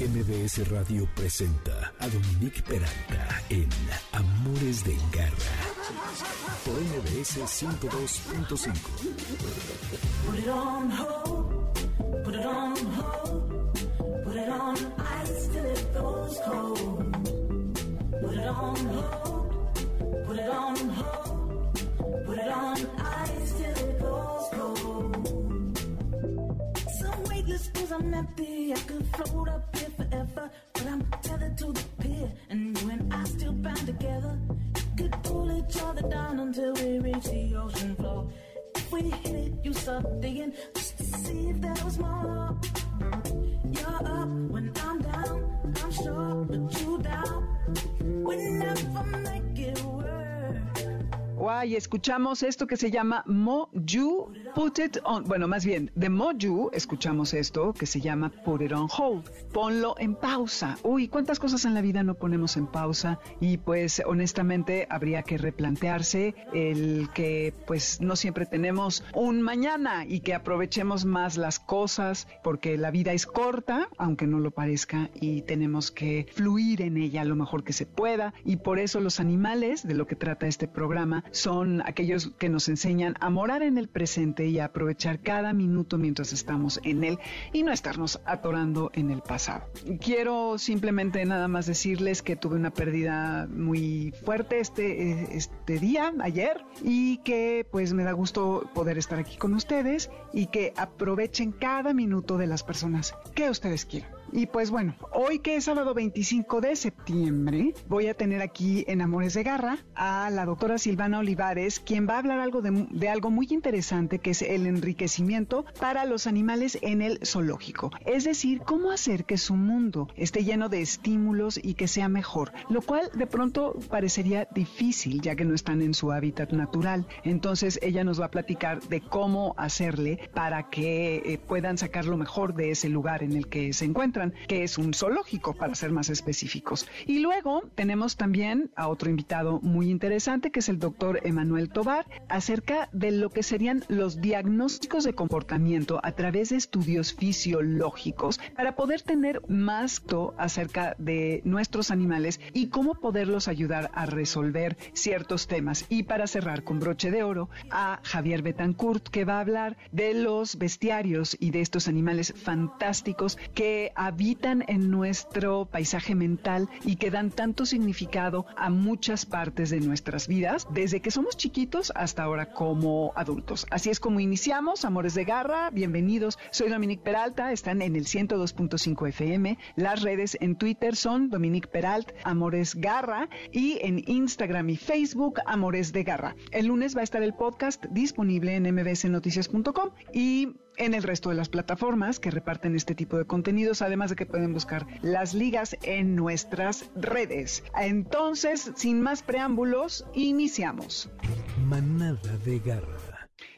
MBS Radio presenta a Dominique Peralta en Amores de Garra por MBS 102.5. Put it on hold, put it on hold, put it on ice till it goes cold. Put it on hold, put it on hold, put it on ice till it goes cold. Some weightless cause I'm empty, I could float up forever, but I'm tethered to the pier, and you and I still bound together. could pull each other down until we reach the ocean floor. If we hit it, you start digging just to see if there was more. You're up when I'm down, I'm sure, but you down. We never make it y escuchamos esto que se llama Moju Put It On. Bueno, más bien, de Moju escuchamos esto que se llama Put It On Hold. Ponlo en pausa. Uy, ¿cuántas cosas en la vida no ponemos en pausa? Y pues honestamente habría que replantearse el que pues no siempre tenemos un mañana y que aprovechemos más las cosas porque la vida es corta, aunque no lo parezca, y tenemos que fluir en ella lo mejor que se pueda. Y por eso los animales, de lo que trata este programa, son aquellos que nos enseñan a morar en el presente y aprovechar cada minuto mientras estamos en él y no estarnos atorando en el pasado. Quiero simplemente nada más decirles que tuve una pérdida muy fuerte este, este día, ayer, y que pues me da gusto poder estar aquí con ustedes y que aprovechen cada minuto de las personas que ustedes quieran. Y pues bueno, hoy que es sábado 25 de septiembre, voy a tener aquí en Amores de Garra a la doctora Silvana Olivares, quien va a hablar algo de, algo muy interesante que es el enriquecimiento para los animales en el zoológico. Es decir, cómo hacer que su mundo esté lleno de estímulos y que sea mejor, lo cual de pronto parecería difícil ya que no están en su hábitat natural. Entonces ella nos va a platicar de cómo hacerle para que eh, puedan sacar lo mejor de ese lugar en el que se encuentran que es un zoológico, para ser más específicos. Y luego tenemos también a otro invitado muy interesante, que es el doctor Emanuel Tobar, acerca de lo que serían los diagnósticos de comportamiento a través de estudios fisiológicos, para poder tener más acerca de nuestros animales y cómo poderlos ayudar a resolver ciertos temas. Y para cerrar con broche de oro, a Javier Betancourt, que va a hablar de los bestiarios y de estos animales fantásticos que habitan en nuestro paisaje mental y que dan tanto significado a muchas partes de nuestras vidas, desde que somos chiquitos hasta ahora como adultos. Así es como iniciamos, Amores de Garra, bienvenidos. Soy Dominique Peralta, están en el 102.5 FM. Las redes en Twitter son Dominique Peralt, Amores Garra y en Instagram y Facebook Amores de Garra. El lunes va a estar el podcast disponible en mbsnoticias.com y en el resto de las plataformas que reparten este tipo de contenidos, además de que pueden buscar las ligas en nuestras redes. Entonces, sin más preámbulos, iniciamos. Manada de garra.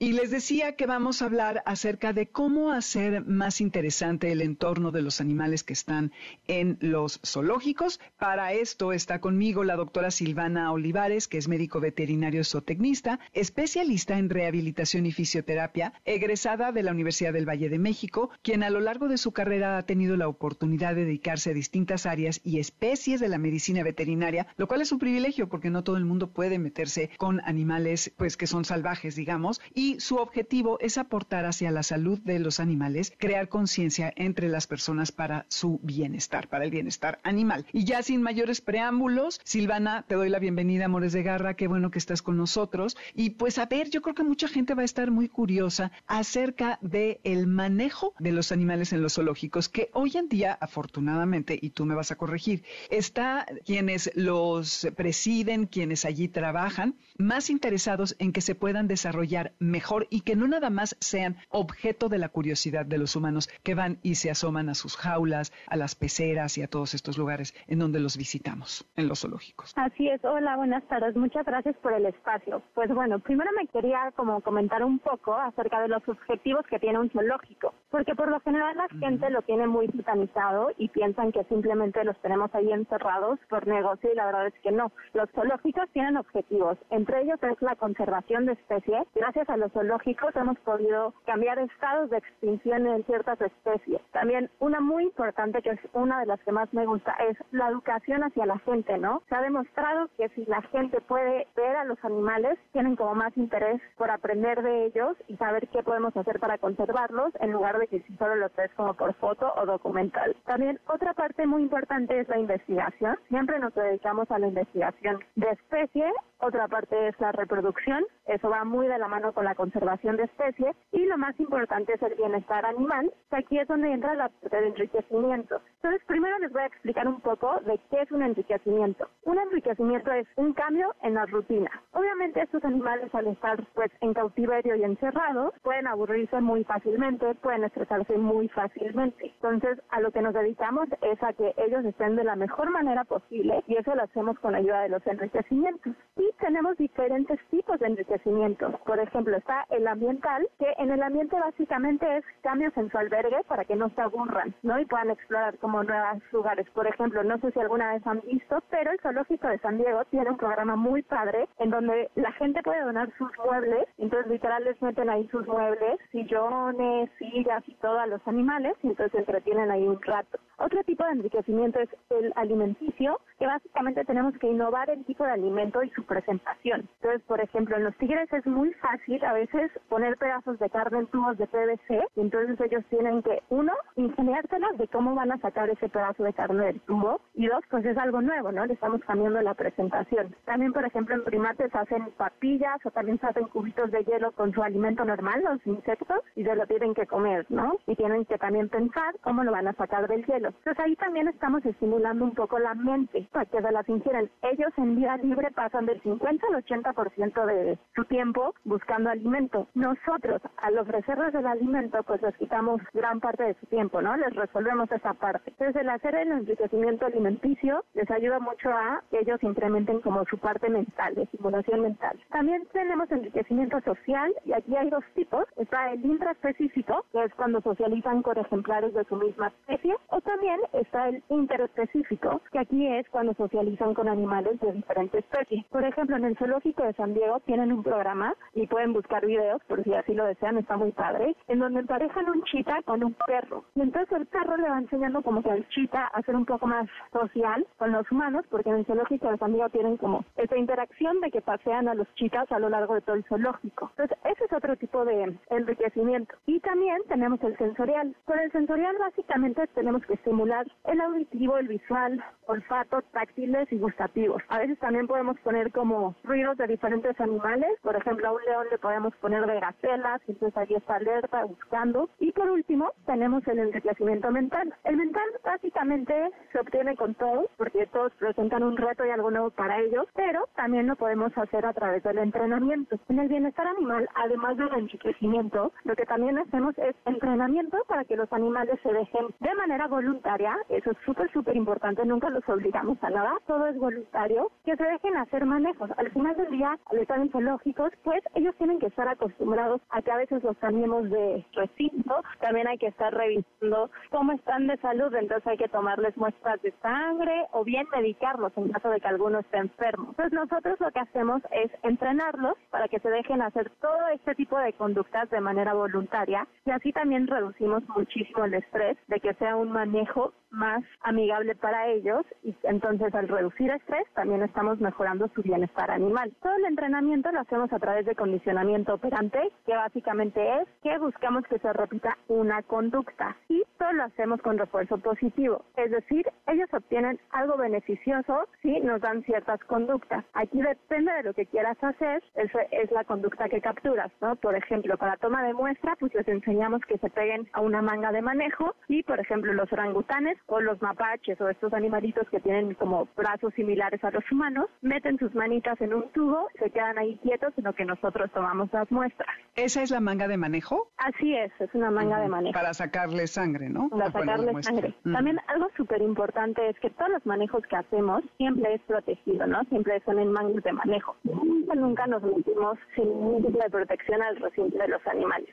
Y les decía que vamos a hablar acerca de cómo hacer más interesante el entorno de los animales que están en los zoológicos. Para esto está conmigo la doctora Silvana Olivares, que es médico veterinario zootecnista, especialista en rehabilitación y fisioterapia, egresada de la Universidad del Valle de México, quien a lo largo de su carrera ha tenido la oportunidad de dedicarse a distintas áreas y especies de la medicina veterinaria, lo cual es un privilegio porque no todo el mundo puede meterse con animales pues que son salvajes, digamos, y su objetivo es aportar hacia la salud de los animales, crear conciencia entre las personas para su bienestar, para el bienestar animal. Y ya sin mayores preámbulos, Silvana, te doy la bienvenida, Amores de Garra, qué bueno que estás con nosotros. Y pues a ver, yo creo que mucha gente va a estar muy curiosa acerca de el manejo de los animales en los zoológicos, que hoy en día, afortunadamente, y tú me vas a corregir, está quienes los presiden, quienes allí trabajan, más interesados en que se puedan desarrollar mejor y que no nada más sean objeto de la curiosidad de los humanos que van y se asoman a sus jaulas, a las peceras y a todos estos lugares en donde los visitamos, en los zoológicos. Así es, hola, buenas tardes, muchas gracias por el espacio. Pues bueno, primero me quería como comentar un poco acerca de los objetivos que tiene un zoológico, porque por lo general la gente lo tiene muy satanizado y piensan que simplemente los tenemos ahí encerrados por negocio y la verdad es que no. Los zoológicos tienen objetivos, entre ellos es la conservación de especies gracias a los zoológicos hemos podido cambiar estados de extinción en ciertas especies. También una muy importante, que es una de las que más me gusta, es la educación hacia la gente, ¿no? Se ha demostrado que si la gente puede ver a los animales, tienen como más interés por aprender de ellos y saber qué podemos hacer para conservarlos, en lugar de que si solo los ves como por foto o documental. También otra parte muy importante es la investigación. Siempre nos dedicamos a la investigación de especie otra parte es la reproducción, eso va muy de la mano con la conservación de especies y lo más importante es el bienestar animal, que aquí es donde entra la parte de enriquecimiento. Entonces, primero les voy a explicar un poco de qué es un enriquecimiento. Un enriquecimiento es un cambio en la rutina. Obviamente estos animales al estar pues en cautiverio y encerrados pueden aburrirse muy fácilmente, pueden estresarse muy fácilmente. Entonces, a lo que nos dedicamos es a que ellos estén de la mejor manera posible y eso lo hacemos con ayuda de los enriquecimientos. Y tenemos diferentes tipos de enriquecimiento. Por ejemplo, está el ambiental, que en el ambiente básicamente es cambios en su albergue para que no se aburran, ¿no? Y puedan explorar como nuevos lugares. Por ejemplo, no sé si alguna vez han visto, pero el zoológico de San Diego tiene un programa muy padre en donde la gente puede donar sus muebles, entonces literal les meten ahí sus muebles, sillones, sillas y todo a los animales y entonces se entretienen ahí un rato. Otro tipo de enriquecimiento es el alimenticio, que básicamente tenemos que innovar el tipo de alimento y su presentación. Entonces, por ejemplo, en los tigres es muy fácil a veces poner pedazos de carne en tubos de PVC, entonces ellos tienen que, uno, ingeniárselas de cómo van a sacar ese pedazo de carne del tubo, y dos, pues es algo nuevo, ¿no? Le estamos cambiando la presentación. También, por ejemplo, en primates hacen papillas o también se hacen cubitos de hielo con su alimento normal, los insectos, y se lo tienen que comer, ¿no? Y tienen que también pensar cómo lo van a sacar del hielo. Entonces ahí también estamos estimulando un poco la mente para que se las ingieren. Ellos en vida libre pasan del 50 al 80% de su tiempo buscando alimento. Nosotros, al ofrecerles el alimento, pues les quitamos gran parte de su tiempo, ¿no? Les resolvemos esa parte. Entonces, el hacer el enriquecimiento alimenticio les ayuda mucho a que ellos incrementen como su parte mental, de estimulación mental. También tenemos enriquecimiento social y aquí hay dos tipos. Está el intraespecífico, que es cuando socializan con ejemplares de su misma especie, o también está el interespecífico, que aquí es cuando socializan con animales de diferentes especies. Por ejemplo, en el zoológico de San Diego tienen un programa y pueden buscar videos, por si así lo desean, está muy padre, en donde emparejan un chita con un perro. Y entonces el perro le va enseñando como que al chita a ser un poco más social con los humanos, porque en el zoológico San Diego tienen como esa interacción de que pasean a los chitas a lo largo de todo el zoológico. Entonces, ese es otro tipo de enriquecimiento. Y también tenemos el sensorial. Por el sensorial básicamente tenemos que estimular el auditivo, el visual, olfato, táctiles y gustativos. A veces también podemos poner como ruidos de diferentes animales. Por ejemplo, a un león le podemos poner de gacelas, entonces ahí está alerta, buscando. Y por último, tenemos el enriquecimiento mental. El mental básicamente se obtiene con todos, porque todos presentan un reto y algo nuevo para ellos, pero también lo podemos hacer a través del entrenamiento. En el bienestar animal, además del enriquecimiento, lo que también hacemos es entrenamiento para que los animales se dejen de manera voluntaria, eso es súper, súper importante, nunca los obligamos a nada, todo es voluntario, que se dejen hacer manejos. Al final del día, al estar en zoológicos, pues ellos tienen que estar acostumbrados a que a veces los cambiemos de recinto, también hay que estar revisando cómo están de salud, entonces hay que tomarles muestras de sangre o bien medicarlos en caso de que alguno esté enfermo. Entonces nosotros lo que hacemos es entrenarlos para que se dejen hacer todo este tipo de conductas de manera voluntaria y así también reducimos muchísimo el estrés de que sea un manejo más amigable para ellos y entonces al reducir estrés también estamos mejorando su bienestar animal. Todo el entrenamiento lo hacemos a través de condicionamiento operante, que básicamente es que buscamos que se repita una conducta y todo lo hacemos con refuerzo positivo, es decir, ellos obtienen algo beneficioso si nos dan ciertas conductas. Aquí depende de lo que quieras hacer, esa es la conducta que capturas, ¿no? Por ejemplo, para toma de muestra, pues les enseñamos que se peguen a una manga de manejo y, por ejemplo, los orangutanes o los mapaches o estos animalitos que tienen como brazos similares a los humanos, meten sus manitas en un tubo, se quedan ahí quietos en lo que nosotros tomamos las muestras. ¿Esa es la manga de manejo? Así es, es una manga de manejo. Para sacarle sangre, ¿no? Para sacarle sangre. También algo súper importante es que todos los manejos que hacemos siempre es protegido, ¿no? Siempre son en mangas de manejo. Nunca, nunca nos metimos sin ningún tipo de protección al recinto de los animales.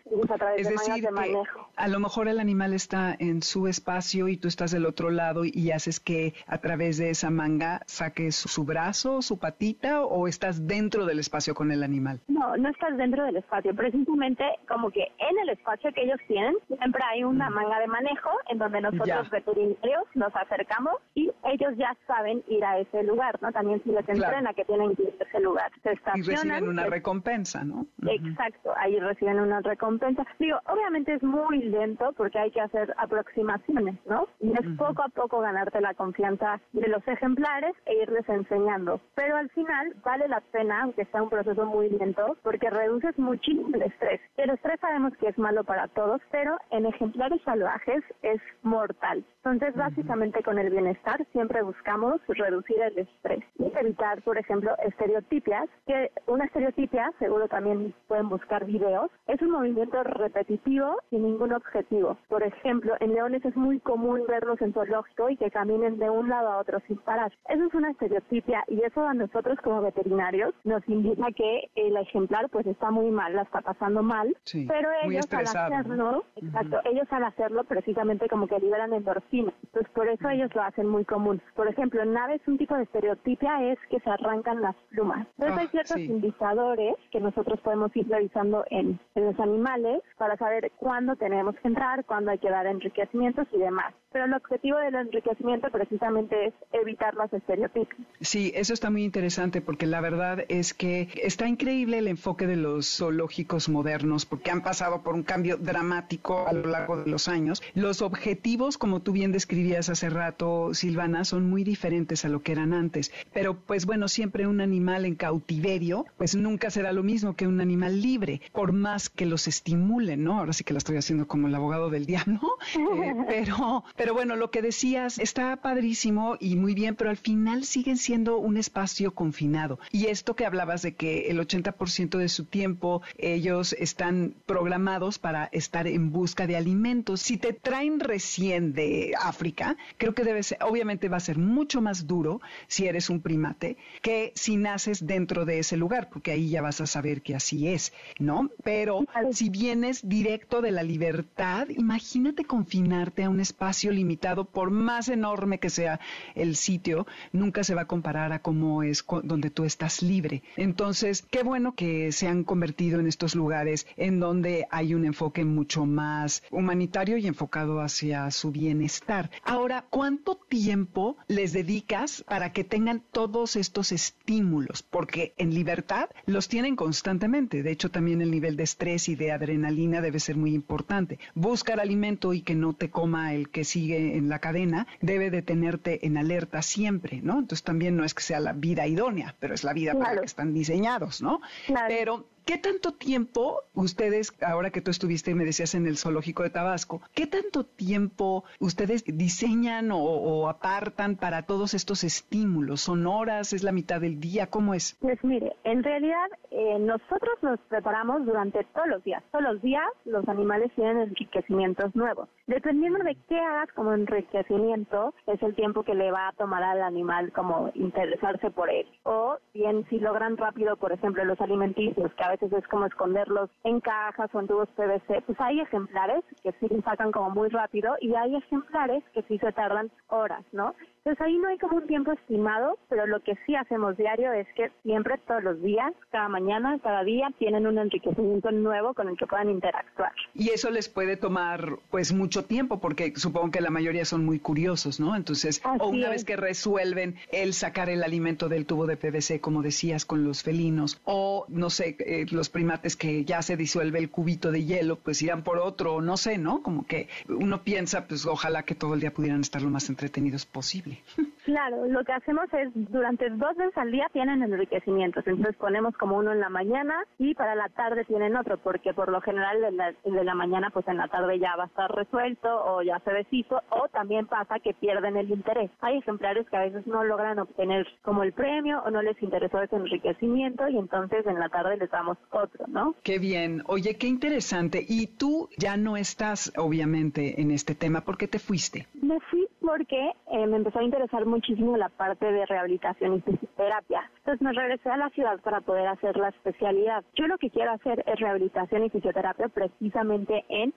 es decir, que a lo mejor el animal está en su espacio y tú estás del otro lado y haces que a través de esa manga saques su brazo, su patita o estás dentro del espacio con el animal? No, no estás dentro del espacio. Precisamente como que en el espacio que ellos tienen siempre hay una manga de manejo en donde nosotros veterinarios nos acercamos y ellos ya saben ir a ese lugar, ¿no? También si les entrena que tienen que ir a ese lugar. Se estacionan. Y reciben una recompensa, ¿no? Exacto, ahí reciben una recompensa. Digo, obviamente es muy lento porque hay que hacer aproximaciones, ¿no? Y es poco a poco ganarte la confianza de los ejemplares e irles enseñando. Pero al final vale la pena, aunque sea un proceso muy lento, porque reduces muchísimo el estrés. El estrés sabemos que es malo para todos, pero en ejemplares salvajes es mortal. Entonces, básicamente con el bienestar siempre buscamos reducir el estrés y evitar, por ejemplo, estereotipias, que una estereotipia, seguro también pueden buscar videos, es un movimiento repetitivo sin ningún objetivo. Por ejemplo, en leones es muy común verlos en zoológico y que caminen de un lado a otro sin parar. Eso es una estereotipia y eso a nosotros como veterinarios nos indica que el ejemplar pues está muy mal, la está pasando mal, pero ellos al hacerlo, exacto, ellos al hacerlo precisamente como que liberan endorfina. Entonces por eso ellos lo hacen muy común. Por ejemplo, en aves un tipo de estereotipia es que se arrancan las plumas. Entonces hay ah, ciertos indicadores que nosotros podemos ir revisando en, en los animales para saber cuándo tenemos que entrar, cuándo hay que dar enriquecimientos y demás. Pero el objetivo del enriquecimiento precisamente es evitar las estereotipias. Sí, eso está muy interesante porque la verdad es que está increíble el enfoque de los zoológicos modernos porque han pasado por un cambio dramático a lo largo de los años. Los objetivos, como tú bien describías hace rato, Silvana, son muy diferentes a lo que eran antes. Pero pues bueno, siempre un animal en cautiverio, pues nunca será lo mismo que un animal libre, por más que los estimulen, ¿no? Ahora sí que la estoy haciendo como el abogado del diablo, eh, pero, pero bueno, lo que decías está padrísimo y muy bien, pero al final siguen siendo un espacio confinado. Y esto que hablabas de que el 80% de su tiempo ellos están programados para estar en busca de alimentos. Si te traen recién de África, creo que debe ser, obviamente va a ser mucho más duro si eres un primate que si naces dentro de ese lugar, porque ahí ya vas a saber que así es, ¿no? Pero si vienes directo de la libertad, imagínate confinarte a un espacio limitado, por más enorme que sea el sitio, nunca se va a comparar a cómo es donde tú estás libre. Entonces, qué bueno que se han convertido en estos lugares en donde hay un enfoque mucho más humanitario y enfocado hacia su bienestar. Ahora, ¿cuánto tiempo les dedicas para que tengan todos estos estímulos? Porque en libertad los tienen constantemente. De hecho, también el nivel de estrés y de adrenalina debe ser muy importante. Buscar alimento y que no te coma el que sigue en la cadena debe de tenerte en alerta siempre, ¿no? Entonces también no es que sea la vida idónea, pero es la vida para la que están diseñados, ¿no? Pero ¿Qué tanto tiempo ustedes, ahora que tú estuviste y me decías en el zoológico de Tabasco, qué tanto tiempo ustedes diseñan o, apartan para todos estos estímulos? ¿Son horas? ¿Es la mitad del día? ¿Cómo es? Pues mire, en realidad eh, nosotros nos preparamos durante todos los días. Todos los días los animales tienen enriquecimientos nuevos. Dependiendo de qué hagas como enriquecimiento, es el tiempo que le va a tomar al animal como interesarse por él. O bien si logran rápido, por ejemplo, los alimenticios, que a veces es como esconderlos en cajas o en tubos PVC, pues hay ejemplares que sí sacan como muy rápido y hay ejemplares que sí se tardan horas, ¿no? Entonces ahí no hay como un tiempo estimado, pero lo que sí hacemos diario es que siempre, todos los días, cada mañana, cada día, tienen un enriquecimiento nuevo con el que puedan interactuar. Y eso les puede tomar pues mucho tiempo, porque supongo que la mayoría son muy curiosos, ¿no? Entonces, o una vez que resuelven el sacar el alimento del tubo de PVC, como decías, con los felinos, o no sé, los primates que ya se disuelve el cubito de hielo, pues irán por otro, no sé, ¿no? Como que uno piensa, pues ojalá que todo el día pudieran estar lo más entretenidos posible. Claro, lo que hacemos es durante dos veces al día tienen enriquecimientos, entonces ponemos como uno en la mañana y para la tarde tienen otro, porque por lo general el de la, mañana pues en la tarde ya va a estar resuelto o ya se deshizo o también pasa que pierden el interés. Hay ejemplares que a veces no logran obtener como el premio o no les interesó ese enriquecimiento y entonces en la tarde les damos otro, ¿no? Qué bien, oye, qué interesante. Y tú ya no estás obviamente en este tema, ¿por qué te fuiste? Me fui porque eh, me empezó a interesar muchísimo la parte de rehabilitación y fisioterapia. Entonces me regresé a la ciudad para poder hacer la especialidad. Yo lo que quiero hacer es rehabilitación y fisioterapia precisamente en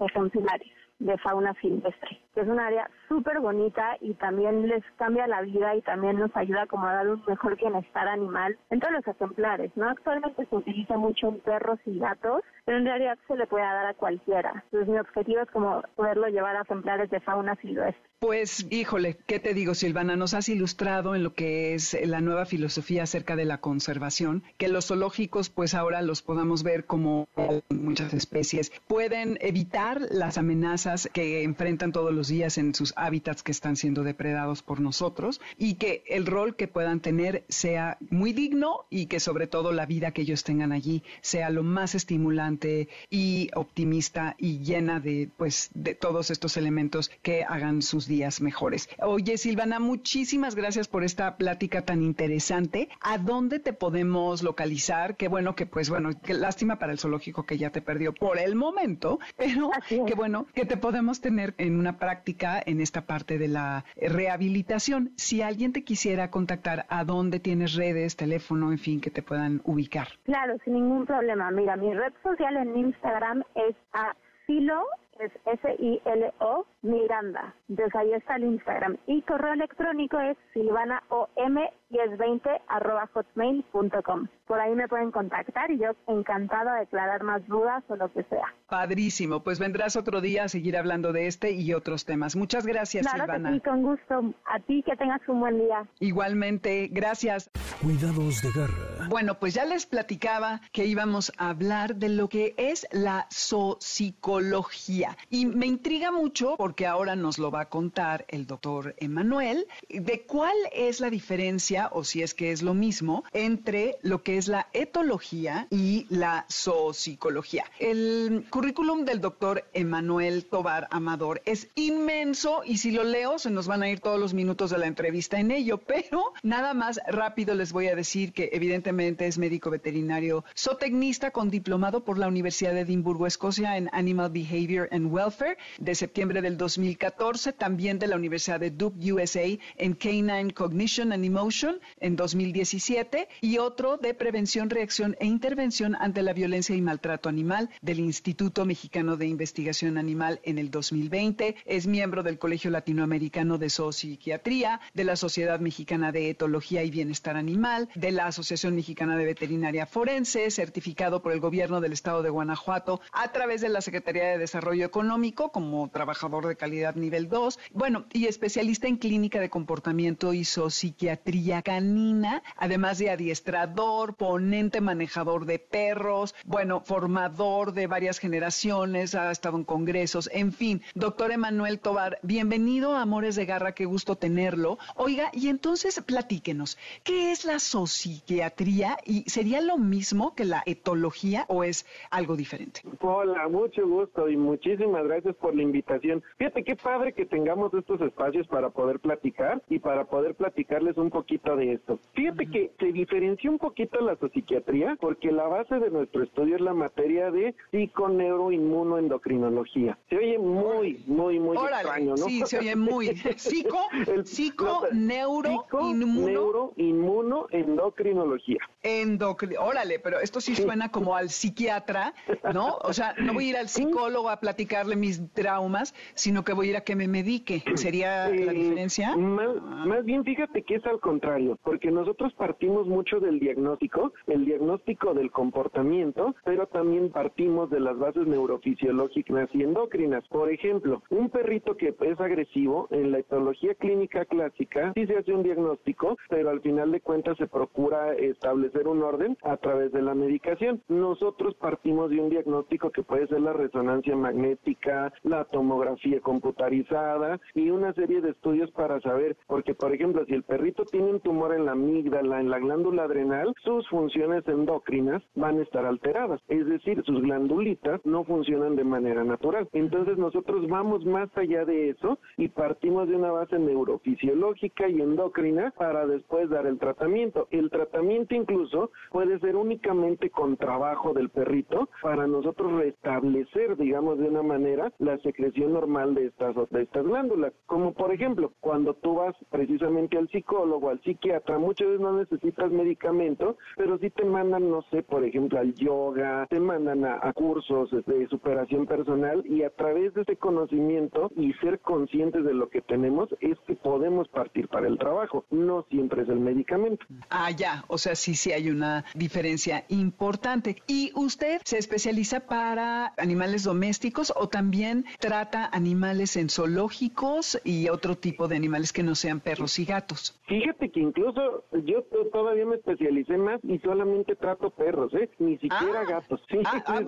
ejemplares de fauna silvestre. Que es un área súper bonita y también les cambia la vida y también nos ayuda como a dar un mejor bienestar animal en todos los ejemplares, ¿no? Actualmente se utiliza mucho en perros y gatos, pero en realidad se le puede dar a cualquiera. Entonces mi objetivo es como poderlo llevar a ejemplares de fauna silvestre. Pues, híjole, ¿qué te digo, Silvana? Nos has ilustrado en lo que es la nueva filosofía acerca de la conservación, que los zoológicos, pues ahora los podamos ver como muchas especies, pueden evitar las amenazas que enfrentan todos los días en sus hábitats que están siendo depredados por nosotros y que el rol que puedan tener sea muy digno y que sobre todo la vida que ellos tengan allí sea lo más estimulante y optimista y llena de, pues, de todos estos elementos que hagan sus días mejores. Oye, Silvana, muchísimas gracias por esta plática tan interesante. ¿A dónde te podemos localizar? Qué bueno que, pues bueno, qué lástima para el zoológico que ya te perdió por el momento, pero qué bueno que te podemos tener en una práctica en esta parte de la rehabilitación. Si alguien te quisiera contactar, ¿a dónde tienes redes, teléfono, en fin, que te puedan ubicar? Claro, sin ningún problema. Mira, mi red social en Instagram es asilo es S-I-L-O Miranda. Entonces ahí está el Instagram. Y correo electrónico es silvanaom1020 arroba hotmail.com. Por ahí me pueden contactar y yo encantada de aclarar más dudas o lo que sea. Padrísimo. Pues vendrás otro día a seguir hablando de este y otros temas. Muchas gracias, claro Silvana. Que sí, con gusto. A ti que tengas un buen día. Igualmente. Gracias. Cuidados de garra. Bueno, pues ya les platicaba que íbamos a hablar de lo que es la zoopsicología. Y me intriga mucho porque ahora nos lo va a contar el doctor Emanuel de cuál es la diferencia, o si es que es lo mismo, entre lo que es la etología y la zoopsicología. El currículum del doctor Emanuel Tobar Amador es inmenso y si lo leo se nos van a ir todos los minutos de la entrevista en ello, pero nada más rápido les voy a decir que evidentemente es médico veterinario zootecnista con diplomado por la Universidad de Edimburgo, Escocia en Animal Behavior and Welfare de septiembre del 2014, también de la Universidad de Duke, USA en Canine Cognition and Emotion en 2017 y otro de prevención, reacción e intervención ante la violencia y maltrato animal del Instituto Mexicano de Investigación Animal en el 2020. Es miembro del Colegio Latinoamericano de Zoopsiquiatría, de la Sociedad Mexicana de Etología y Bienestar Animal de la Asociación Mexicana de Veterinaria Forense, certificado por el gobierno del estado de Guanajuato a través de la Secretaría de Desarrollo Económico como trabajador de calidad nivel 2, bueno, y especialista en clínica de comportamiento y canina, además de adiestrador, ponente manejador de perros, bueno, formador de varias generaciones, ha estado en congresos, en fin. Doctor Emanuel Tobar, bienvenido a Amores de Garra, qué gusto tenerlo. Oiga, y entonces platíquenos, ¿qué es la zoopsiquiatría y sería lo mismo que la etología o es algo diferente? Hola, mucho gusto y muchísimas gracias por la invitación. Fíjate qué padre que tengamos estos espacios para poder platicar y para poder platicarles un poquito de esto. Fíjate que se diferencia un poquito la zoopsiquiatría porque la base de nuestro estudio es la materia de psiconeuroinmunoendocrinología. Se oye muy, muy, muy extraño, ¿no? Sí, se oye muy. Psico, psico, neuro, inmuno endocrinología. Endocri Órale, pero esto sí suena como al psiquiatra, ¿no? O sea, no voy a ir al psicólogo a platicarle mis traumas, sino que voy a ir a que me medique. ¿Sería la Eh, diferencia? Más, más bien fíjate que es al contrario, porque nosotros partimos mucho del diagnóstico, el diagnóstico del comportamiento, pero también partimos de las bases neurofisiológicas y endocrinas. Por ejemplo, un perrito que es agresivo, en la etología clínica clásica sí se hace un diagnóstico, pero al final de cuentas se procura establecer un orden a través de la medicación. Nosotros partimos de un diagnóstico que puede ser la resonancia magnética, la tomografía computarizada y una serie de estudios para saber, porque por ejemplo, si el perrito tiene un tumor en la amígdala, en la glándula adrenal, sus funciones endocrinas van a estar alteradas, es decir, sus glandulitas no funcionan de manera natural. Entonces nosotros vamos más allá de eso y partimos de una base neurofisiológica y endocrina para después dar el tratamiento. El tratamiento incluso puede ser únicamente con trabajo del perrito para nosotros restablecer, digamos, de una manera la secreción normal de estas, de estas glándulas. Como por ejemplo, cuando tú vas precisamente al psicólogo, al psiquiatra, muchas veces no necesitas medicamento, pero sí te mandan, no sé, por ejemplo, al yoga, te mandan a, a cursos de superación personal y a través de ese conocimiento y ser conscientes de lo que tenemos es que podemos partir para el trabajo. No siempre es el medicamento. Ah, ya, o sea, sí, sí hay una diferencia importante. ¿Y usted se especializa para animales domésticos o también trata animales en zoológicos y otro tipo de animales que no sean perros y gatos? Fíjate que incluso yo todavía me especialicé más y solamente trato perros, ¿eh? Ni siquiera Ah. gatos. Sí, Ah, ah,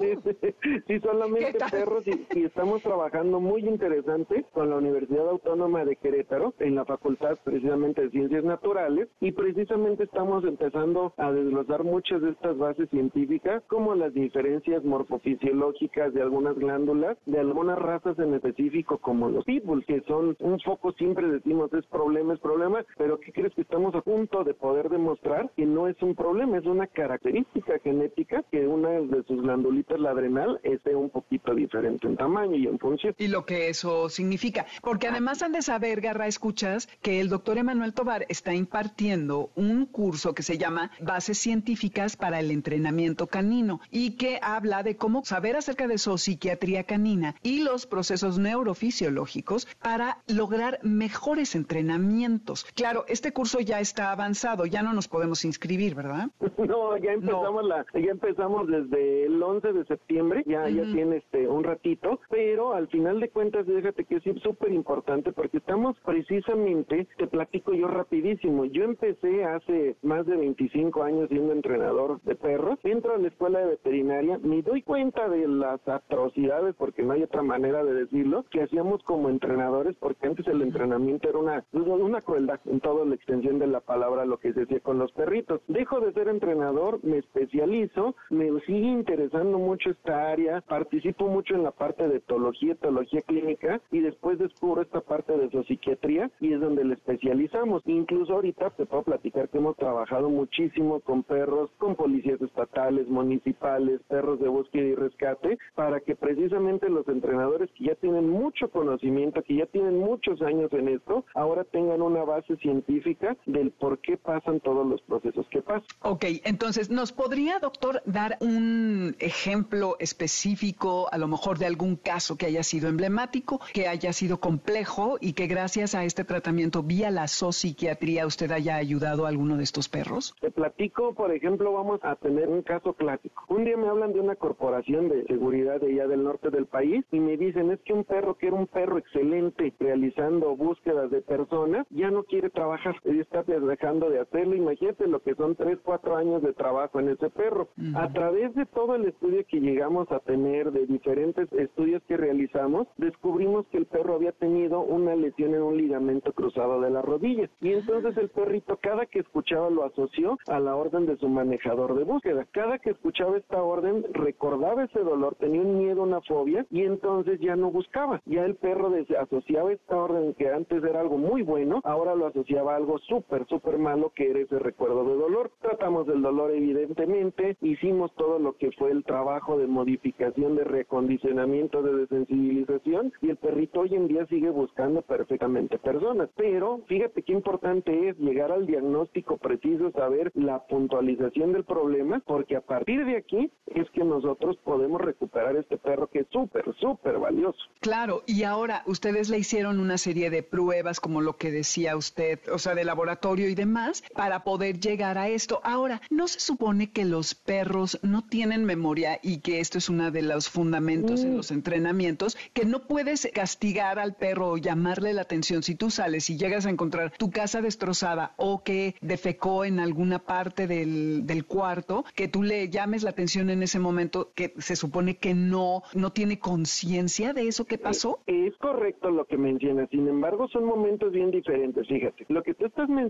sí, solamente ¿Qué tal? perros y, y estamos trabajando muy interesante con la Universidad Autónoma de Querétaro en la Facultad precisamente de Ciencias Naturales y precisamente estamos empezando a desglosar muchas de estas bases científicas como las diferencias morfofisiológicas de algunas glándulas, de algunas razas en específico como los pitbulls, que son un foco siempre decimos es problema, es problema, pero ¿qué crees que estamos a punto de poder demostrar que no es un problema, es una característica genética que una de sus glandulitas, la adrenal, esté un poquito diferente en tamaño y en función. y lo que eso significa. Porque además han de saber, Garra, escuchas, que el doctor Emanuel Tobar está impartiendo un curso que se llama Bases Científicas para el Entrenamiento Canino y que habla de cómo saber acerca de zoopsiquiatría canina y los procesos neurofisiológicos para lograr mejores entrenamientos. Claro, este curso ya está avanzado, ya no nos podemos inscribir, ¿verdad? No, ya empezamos la, ya empezamos desde el 11 de septiembre, ya, ya tiene este un ratito, pero al final de cuentas, déjate que es súper importante porque estamos precisamente, te platico yo rapidísimo, yo empecé hace más de 25 años siendo entrenador de perros, entro a la escuela de veterinaria, me doy cuenta de las atrocidades, porque no hay otra manera de decirlo, que hacíamos como entrenadores, porque antes el entrenamiento era una, una crueldad en toda la extensión la palabra, lo que se hacía con los perritos. Dejo de ser entrenador, me especializo, me sigue interesando mucho esta área, participo mucho en la parte de etología, etología clínica, y después descubro esta parte de zoopsiquiatría, y es donde le especializamos. Incluso ahorita te puedo platicar que hemos trabajado muchísimo con perros, con policías estatales, municipales, perros de búsqueda y rescate, para que precisamente los entrenadores que ya tienen mucho conocimiento, que ya tienen muchos años en esto, ahora tengan una base científica del por qué pasan todos los procesos que pasan. Ok, entonces, ¿nos podría, doctor, dar un ejemplo específico, a lo mejor de algún caso que haya sido emblemático, que haya sido complejo y que gracias a este tratamiento vía la zoopsiquiatría usted haya ayudado a alguno de estos perros? Te platico, por ejemplo, vamos a tener un caso clásico. Un día me hablan de una corporación de seguridad de allá del norte del país y me dicen es que un perro que era un perro excelente realizando búsquedas de personas ya no quiere trabajar, y está dejando de hacerlo. Imagínate lo que son tres, cuatro años de trabajo en ese perro. A través de todo el estudio que llegamos a tener, de diferentes estudios que realizamos, descubrimos que el perro había tenido una lesión en un ligamento cruzado de la rodilla. Y entonces el perrito cada que escuchaba lo asoció a la orden de su manejador de búsqueda. Cada que escuchaba esta orden recordaba ese dolor, tenía un miedo, una fobia y entonces ya no buscaba. Ya el perro asociaba esta orden que antes era algo muy bueno, ahora lo asociaba a algo súper, súper malo que era ese recuerdo de dolor. Tratamos del dolor evidentemente, hicimos todo lo que fue el trabajo de modificación, de reacondicionamiento, de desensibilización y el perrito hoy en día sigue buscando perfectamente personas. Pero fíjate qué importante es llegar al diagnóstico preciso, saber la puntualización del problema, porque a partir de aquí es que nosotros podemos recuperar este perro que es súper, súper valioso. Claro, y ahora ustedes le hicieron una serie de pruebas, como lo que decía usted, o sea, de laboratorio y demás, para poder llegar a esto. Ahora, ¿no se supone que los perros no tienen memoria y que esto es uno de los fundamentos en los entrenamientos, que no puedes castigar al perro o llamarle la atención si tú sales y llegas a encontrar tu casa destrozada o que defecó en alguna parte del, del cuarto, que tú le llames la atención en ese momento, que se supone que no, no tiene conciencia de eso que pasó? Es correcto lo que mencionas, sin embargo son momentos bien diferentes, fíjate. Lo que tú estás mencionando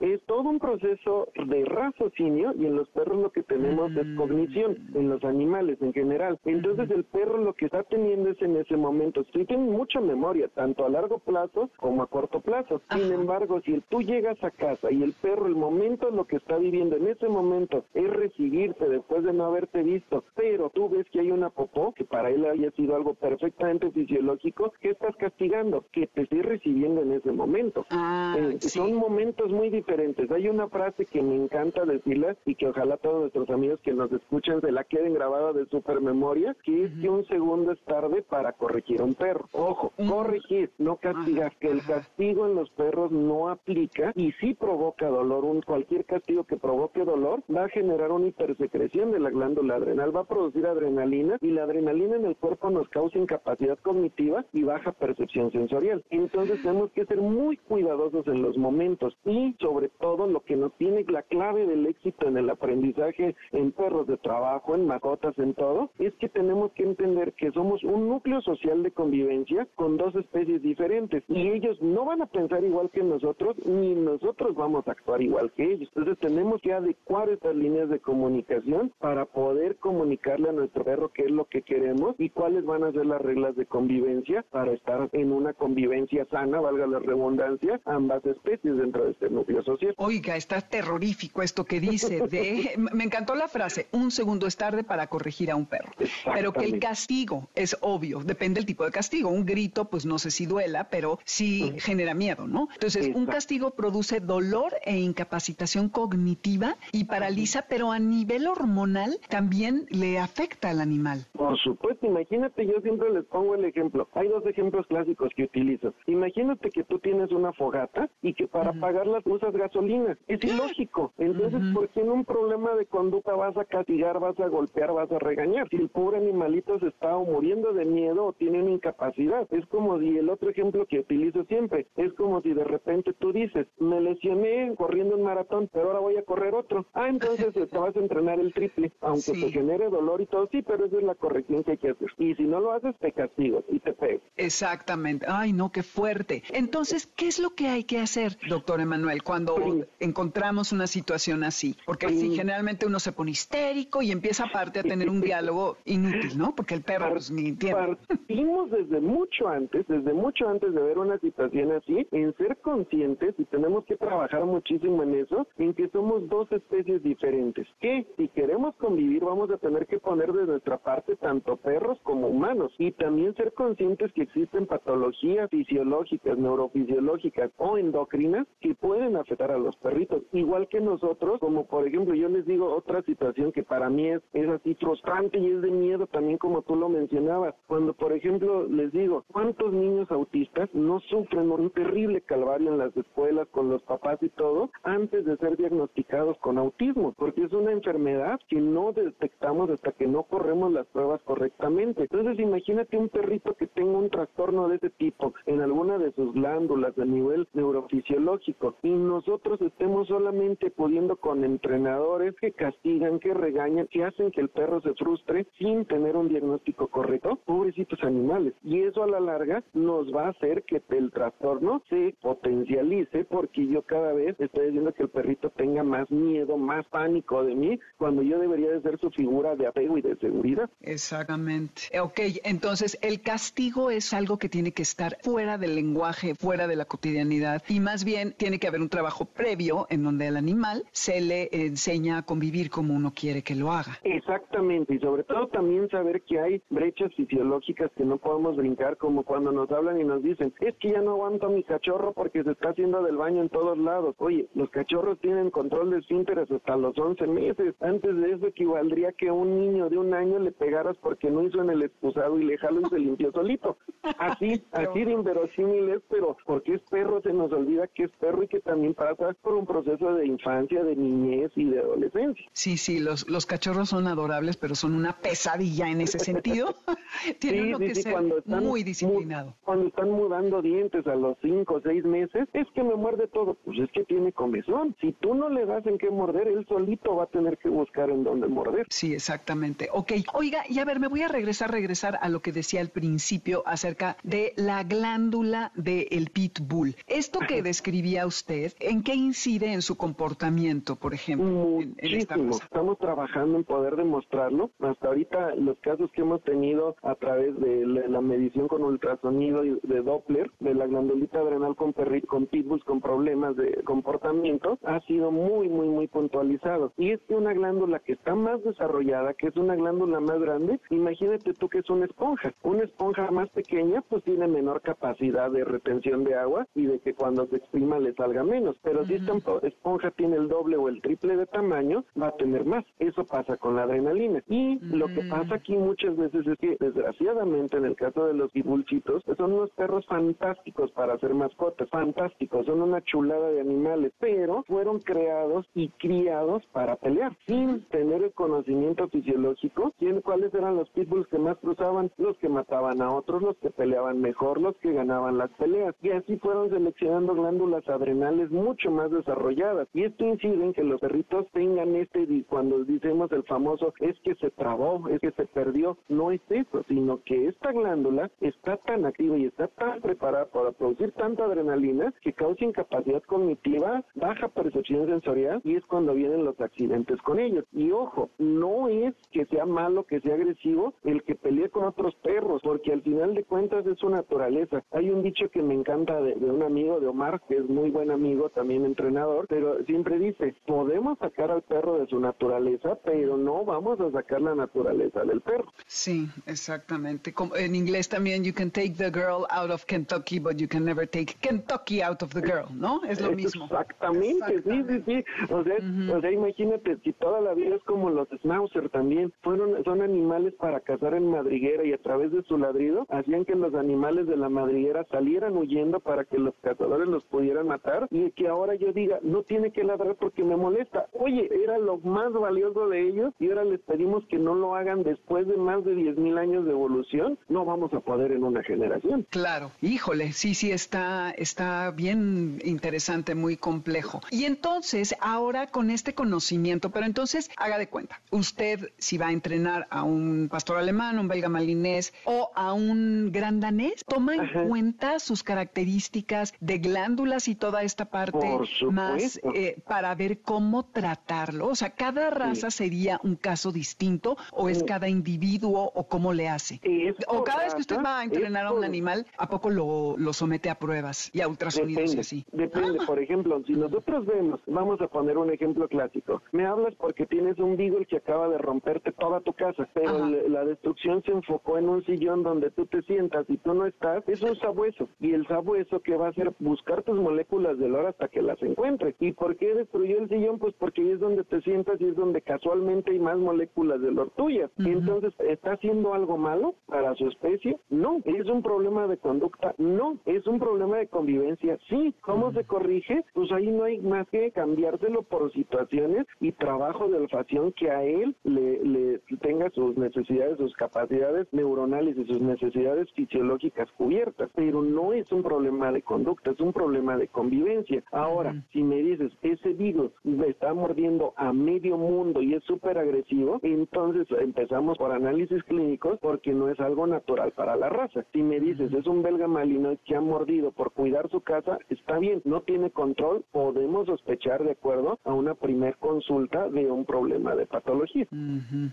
es todo un proceso de raciocinio y en los perros lo que tenemos es cognición, en los animales en general. Entonces el perro lo que está teniendo es en ese momento, sí tiene mucha memoria, tanto a largo plazo como a corto plazo. Sin embargo, si tú llegas a casa y el perro, el momento en lo que está viviendo en ese momento es recibirte después de no haberte visto, pero tú ves que hay una popó, que para él haya sido algo perfectamente fisiológico, ¿qué estás castigando? Que te estés recibiendo en ese momento. Ah, Eh, Son momentos muy diferentes. Hay una frase que me encanta decirla y que ojalá todos nuestros amigos que nos escuchen se la queden grabada de supermemoria, que es que un segundo es tarde para corregir a un perro. Ojo, corregir, no castigar, que el castigo en los perros no aplica y sí provoca dolor. Un, cualquier castigo que provoque dolor va a generar una hipersecreción de la glándula adrenal, va a producir adrenalina y la adrenalina en el cuerpo nos causa incapacidad cognitiva y baja percepción sensorial. Entonces tenemos que ser muy cuidadosos en los momentos y sobre todo lo que nos tiene la clave del éxito en el aprendizaje en perros de trabajo, en mascotas, en todo, es que tenemos que entender que somos un núcleo social de convivencia con dos especies diferentes y ellos no van a pensar igual que nosotros ni nosotros vamos a actuar igual que ellos. Entonces tenemos que adecuar estas líneas de comunicación para poder comunicarle a nuestro perro qué es lo que queremos y cuáles van a ser las reglas de convivencia para estar en una convivencia sana, valga la redundancia, ambas especies dentro de este núcleo social. Oiga, está terrorífico esto que dice de... Me encantó la frase, un segundo es tarde para corregir a un perro. Pero que el castigo es obvio, depende del tipo de castigo. Un grito, pues no sé si duela, pero sí genera miedo, ¿no? Entonces, un castigo produce dolor e incapacitación cognitiva y paraliza, pero a nivel hormonal también le afecta al animal. Por supuesto, imagínate, yo siempre les pongo el ejemplo. Hay dos ejemplos clásicos que utilizo. Imagínate que tú tienes una fogata y que para apagarla usas gasolina. Es ilógico. Entonces, ¿por qué en un problema de conducta vas a castigar, vas a golpear, vas a regañar? Si el pobre animalito se está o muriendo de miedo o tiene una incapacidad. Es como si el otro ejemplo que utilizo siempre, es como si de repente tú dices, me lesioné corriendo un maratón, pero ahora voy a correr otro. Ah, entonces te vas a entrenar el triple, aunque Sí. te genere dolor y todo, sí, pero esa es la corrección que hay que hacer. Y si no lo haces, te castigo y te pego. Exactamente. Ay, no, qué fuerte. Entonces, ¿qué es lo que hay que hacer, doctor Emanuel, cuando Sí. encontramos una situación así? Porque sí, Sí. generalmente uno se pone histérico y empieza aparte a tener un diálogo inútil, ¿no? Porque el perro pues, ni entiende. Partimos desde mucho antes, desde mucho antes de ver una situación así, en ser conscientes y tenemos que trabajar muchísimo en eso, en que somos dos especies diferentes. Que si queremos convivir vamos a tener que poner de nuestra parte tanto perros como humanos y también ser conscientes que existen patologías fisiológicas, neurofisiológicas o endocrinas que pueden afectar a los perritos, igual que nosotros, como por ejemplo yo les digo otra situación que para mí es, es así frustrante y es de miedo también como tú lo mencionabas, cuando por ejemplo les digo, ¿cuántos niños autistas no sufren un terrible calvario en las escuelas con los papás y todo antes de ser diagnosticados con autismo? Porque es una enfermedad que no detectamos hasta que no corremos las pruebas correctamente. Entonces imagínate un perrito que tenga un trastorno de ese tipo en alguna de sus glándulas a nivel neurofisiológico y nosotros estemos solamente pudiendo con entrenadores que castigan, que regañan, que hacen que el perro se frustre sin tener un diagnóstico correcto, pobrecitos animales. Y eso a la larga nos va a hacer que el trastorno se potencialice porque yo cada vez estoy diciendo que el perrito tenga más miedo, más pánico de mí, cuando yo debería de ser su figura de apego y de seguridad. Exactamente. Eh, Ok, entonces el castigo es algo que tiene que estar fuera del lenguaje, fuera de la cotidianidad y más bien tiene que haber un trabajo previo en donde al animal se le enseña a convivir como uno quiere que lo haga. Exactamente, y sobre todo también saber que hay brechas fisiológicas que no podemos brincar, como cuando nos hablan y nos dicen, es que ya no aguanto a mi cachorro porque se está haciendo del baño en todos lados. Oye, los cachorros tienen control de esfínteres hasta los 11 meses. Antes de eso equivaldría que a un niño de un año le pegaras porque no hizo en el excusado y le jaló y se limpió solito. Así, así de inverosímil es, pero porque es perro se nos olvida que es perro y que también pasa por un proceso de infancia, de niñez y de adolescencia. Sí, sí, los, los cachorros son adorables, pero son una pesadilla en ese sentido. Tienen Sí, uno sí, que sí, ser cuando están muy mu- disciplinado. cuando están mudando dientes a los cinco o seis meses, es que me muerde todo. Pues es que tiene comezón. Si tú no le das en qué morder, él solito va a tener que buscar en dónde morder. Sí, exactamente. Ok, oiga, y a ver, me voy a regresar, regresar a lo que decía al principio acerca de la glándula del pitbull. Esto que describía usted, ¿en qué incide en su comportamiento, por ejemplo? en- en esta Muchísimo. Estamos trabajando en poder demostrarlo. Hasta ahorita los casos que hemos tenido a través de la, medición con ultrasonido y de Doppler de la glandulita adrenal con con pitbulls con problemas de comportamiento ha sido muy, muy, muy puntualizado. Y es que una glándula que está más desarrollada, que es una glándula más grande, imagínate tú que es una esponja. Una esponja más pequeña pues tiene menor capacidad de retención de agua y de que cuando se exprima le salga menos. Pero si esta esponja tiene el doble o el triple de tamaño, va a tener más. Eso pasa con la adrenalina. Y lo que pasa aquí muchas veces es que desgraciadamente en el caso de los pitbullcitos, son unos perros fantásticos para hacer mascotas, fantásticos, son una chulada de animales, pero fueron creados y criados para pelear, sin tener el conocimiento fisiológico, cuáles eran los pitbulls que más cruzaban, los que mataban a otros, los que peleaban mejor, los que ganaban las peleas, y así fueron seleccionando glándulas adrenales mucho más desarrolladas, y esto incide en que los perritos tengan este, cuando decimos el famoso, es que se trabó, es que se perdió, no es eso, sino que esta glándula está tan activa y está tan preparada para producir tanta adrenalina que causa incapacidad cognitiva, baja percepción sensorial y es cuando vienen los accidentes con ellos. Y ojo, no es que sea malo, que sea agresivo el que pelee con otros perros, porque al final de cuentas es su naturaleza. Hay un dicho que me encanta de, de un amigo de Omar, que es muy buen amigo, también entrenador, pero siempre dice, podemos sacar al perro de su naturaleza, pero no vamos a sacar la naturaleza del perro. Sí, exactamente. Como en inglés también, you can take the girl out of Kentucky, but you can never take Kentucky out of the girl, ¿no? Es lo mismo. Exactamente, sí, sí, sí. O sea, o sea, imagínate, si toda la vida es como los schnauzer también, fueron, son animales para cazar en madriguera y a través de su ladrido hacían que los animales de la madriguera salieran huyendo para que los cazadores los pudieran matar y que ahora yo diga, no tiene que ladrar porque me molesta. Oye, era lo más valioso de ellos y ahora les pedimos que no lo hagan después de más de 10.000 años de evolución, no vamos a poder en una generación. Claro, híjole, sí, sí, está, está bien interesante, muy complejo. Y entonces, ahora con este conocimiento, pero entonces haga de cuenta, usted si va a entrenar a un pastor alemán, un belga malinés o a un gran danés, toma en cuenta sus características de glándulas y toda esta parte más eh, para ver cómo tratarlo. O sea, cada raza sería un caso distinto o es cada individuo o cómo le hace. o cada vez que usted va a entrenar a un animal, ¿a poco lo, lo somete a pruebas y a ultrasonidos y así? Depende, por ejemplo, si nosotros vemos, vamos a poner un ejemplo clásico, me hablas porque tienes un beagle que acaba de romperte toda tu casa, pero la destrucción se enfocó en un sillón donde tú te sientas y tú no estás, es un sabueso. Y el sabueso que va a hacer buscar tus moléculas del oro hasta que las encuentre. ¿Y por qué destruyó el sillón? Pues porque ahí es donde te sientas y es donde casualmente hay más moléculas del oro tuyas. Entonces, ¿está haciendo algo malo para su especie? No. ¿Es un problema de conducta? No. ¿Es un problema de convivencia? Sí. ¿Cómo se corrige? Pues ahí no hay más que cambiárselo por situaciones y trabajo de olfacción que a él le, le tenga sus necesidades, sus capacidades neuronales y sus necesidades fisiológicas cubiertas. Pero no es un problema de conducta, es un problema de convivencia. Ahora, si me dices, ese virus me está mordiendo a medio mundo y es súper agresivo, entonces empezamos por análisis clínicos porque no es algo natural para la raza. Si me dices, es un belga malinois que ha mordido por cuidar su casa, está bien, no tiene control, podemos sospechar de acuerdo a una primer consulta de un problema de patología.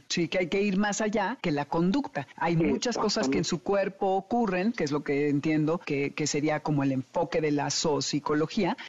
Sí, que hay que ir más allá que la conducta. Hay muchas cosas que en su cuerpo ocurren, que es lo que entiendo que, que sería como el enfoque de la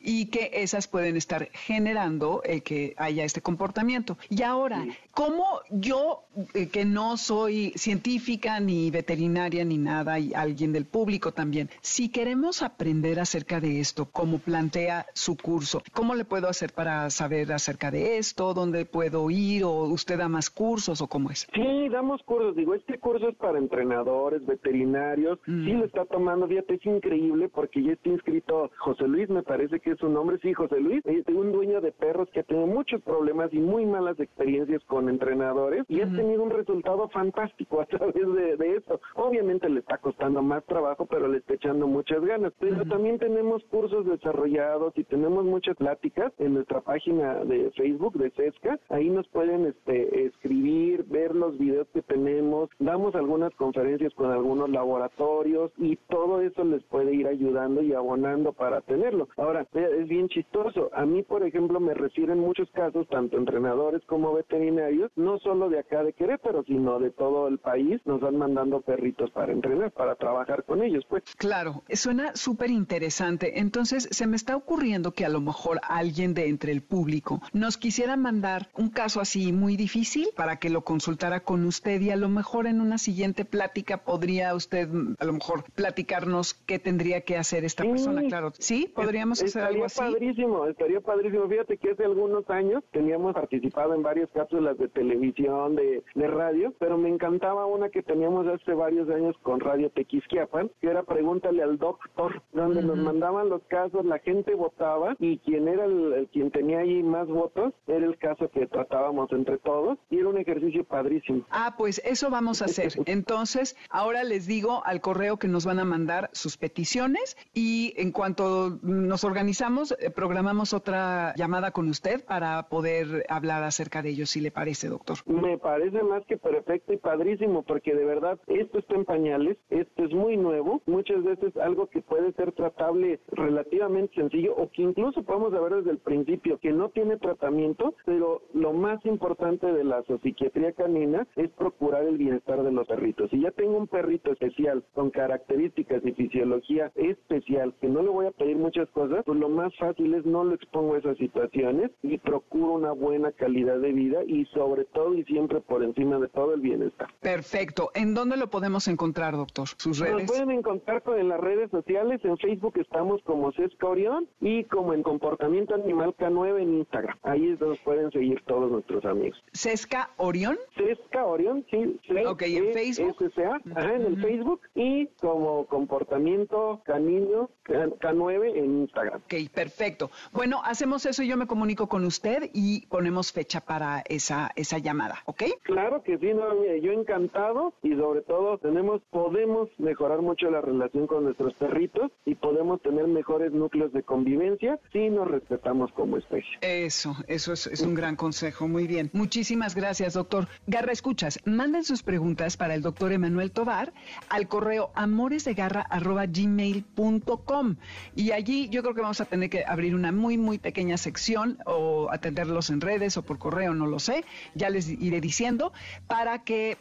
y que esas pueden estar generando el que haya este comportamiento. Y ahora, ¿cómo yo, eh, que no soy científica ni veterinaria ni nada, y alguien del público también, si queremos aprender acerca de esto, como plantea su curso, ¿cómo le puedo hacer para saber acerca de esto? ¿Dónde puedo ir? ¿O usted da más cursos o cómo es? Sí, damos cursos. Digo, este curso es para entrenadores, veterinarios. Sí lo está tomando, fíjate, es increíble porque ya está inscrito José Luis, me parece que es su nombre, sí, José Luis, es un dueño de perros que ha tenido muchos problemas y muy malas experiencias con entrenadores y ha tenido un resultado fantástico a través de, de, eso. Obviamente le está costando más trabajo, pero le está echando muchas ganas. Pero también tenemos cursos desarrollados y tenemos muchas pláticas en nuestra página de Facebook de CESCA. Ahí nos pueden este, escribir, ver los videos que tenemos, damos algunas conferencias con algunos laboratorios y todo eso les puede ir ayudando y abonando para tenerlo. Ahora, es bien chistoso. A mí, por ejemplo, me refieren muchos casos, tanto entrenadores como veterinarios, no solo de acá de Querétaro, sino de todo el país, nos van mandando perritos para entrenar, para trabajar con ellos, pues. Claro, suena súper interesante. Entonces, se me está ocurriendo que a lo mejor alguien de entre el público, nos quisiera mandar un caso así muy difícil para que lo consultara con usted y a lo mejor en una siguiente plática podría usted a lo mejor platicarnos qué tendría que hacer esta persona, claro. Sí, podríamos hacer algo así. Estaría padrísimo, estaría padrísimo. Fíjate que hace algunos años teníamos participado en varias cápsulas de televisión, de, de radio, pero me encantaba una que teníamos hace varios años con Radio Tequisquiapan, que era Pregúntale al Doctor, donde nos mandaban los casos, la gente votaba y quien era el, quien tenía ahí más votos era el caso que tratábamos entre todos y era un ejercicio padrísimo. Ah, pues eso vamos a hacer. Entonces, ahora les digo al correo que nos van a mandar sus peticiones y en cuanto nos organizamos, eh, programamos otra llamada con usted para poder hablar acerca de ello, si le parece, doctor. Me parece más que perfecto y padrísimo, porque de verdad esto está en pañales, esto es muy nuevo, muchas veces algo que puede ser tratable relativamente sencillo o que incluso podemos saber desde el principio que no tiene tratamiento, pero lo más importante de la psiquiatría canina es procurar el bienestar de los perritos. Si ya tengo un perrito especial con características y fisiología especial, que no le voy a pedir muchas cosas, pues lo más fácil es no lo expongo a esas situaciones y procuro una buena calidad de vida y sobre todo y siempre por encima de todo el bienestar. Perfecto. ¿En dónde lo podemos encontrar, doctor? Sus redes. Nos pueden encontrar en las redes sociales. En Facebook estamos como Cesca Orión y como en Comportamiento Animal K9 en Instagram. Ahí es donde pueden seguir todos nuestros amigos. ¿Cesca Orión? Cesca Orión, sí. ok, en Facebook. ajá, en el Facebook y como Comportamiento Canino K9 en Instagram. Ok, perfecto. Bueno, hacemos eso y yo me comunico con usted y ponemos fecha para esa, esa llamada, ¿ok? Claro que sí, no, yo encantado y sobre todo tenemos, podemos mejorar mucho la relación con nuestros perritos y podemos tener mejores núcleos de convivencia si nos respetamos como especie. Eso, eso es, es un gran consejo, muy bien. Muchísimas gracias, doctor. Garra, escuchas, manden sus preguntas para el doctor Emanuel Tobar al correo amoresdegarra.gmail.com y allí yo creo que vamos a tener que abrir una muy, muy pequeña sección o atenderlos en redes o por correo, no lo sé, ya les iré diciendo, para que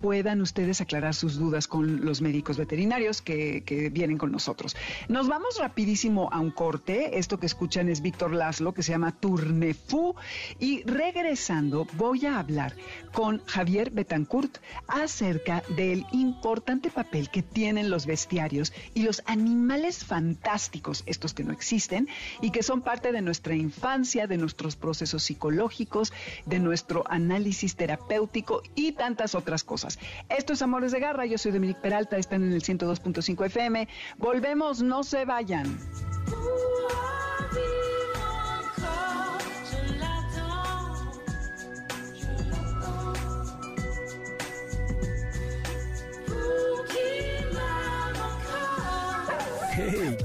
puedan ustedes aclarar sus dudas con los médicos veterinarios que, vienen con nosotros. Nos vamos rapidísimo a un corte, esto que escuchan es Víctor Laszlo, que se llama Tournefou, y regresando voy a hablar con Javier Betancourt acerca del importante papel que tienen los bestiarios y los animales fantásticos, que no existen y que son parte de nuestra infancia, de nuestros procesos psicológicos, de nuestro análisis terapéutico y tantas otras cosas. Esto es Amores de Garra, yo soy Dominique Peralta, están en el 102.5 FM. Volvemos, no se vayan.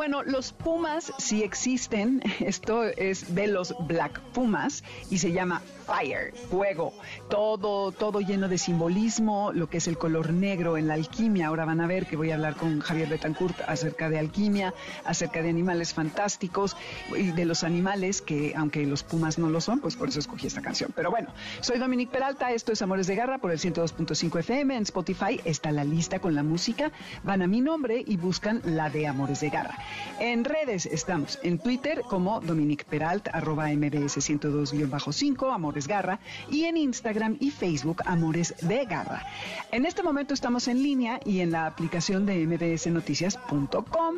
bueno, los pumas sí existen. Esto es de los Black Pumas y se llama Fire, fuego. Todo, todo lleno de simbolismo, lo que es el color negro en la alquimia. Ahora van a ver que voy a hablar con Javier Betancourt acerca de alquimia, acerca de animales fantásticos y de los animales que, aunque los pumas no lo son, pues por eso escogí esta canción. Pero bueno, soy Dominique Peralta, esto es Amores de Garra por el 102.5 FM. En Spotify está la lista con la música. Van a mi nombre y buscan la de Amores de Garra. En redes estamos en Twitter como Dominique Peralt, arroba mbs 102-5, Amores Garra, y en Instagram y Facebook Amores de Garra. En este momento estamos en línea y en la aplicación de mbsnoticias.com.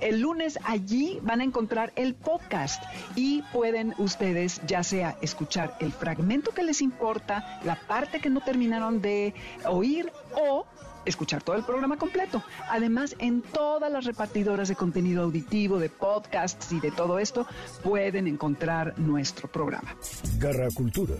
El lunes allí van a encontrar el podcast y pueden ustedes ya sea escuchar el fragmento que les importa, la parte que no terminaron de oír o escuchar todo el programa completo. Además, en todas las repartidoras de contenido auditivo, de podcasts y de todo esto, pueden encontrar nuestro programa. Garra Cultura.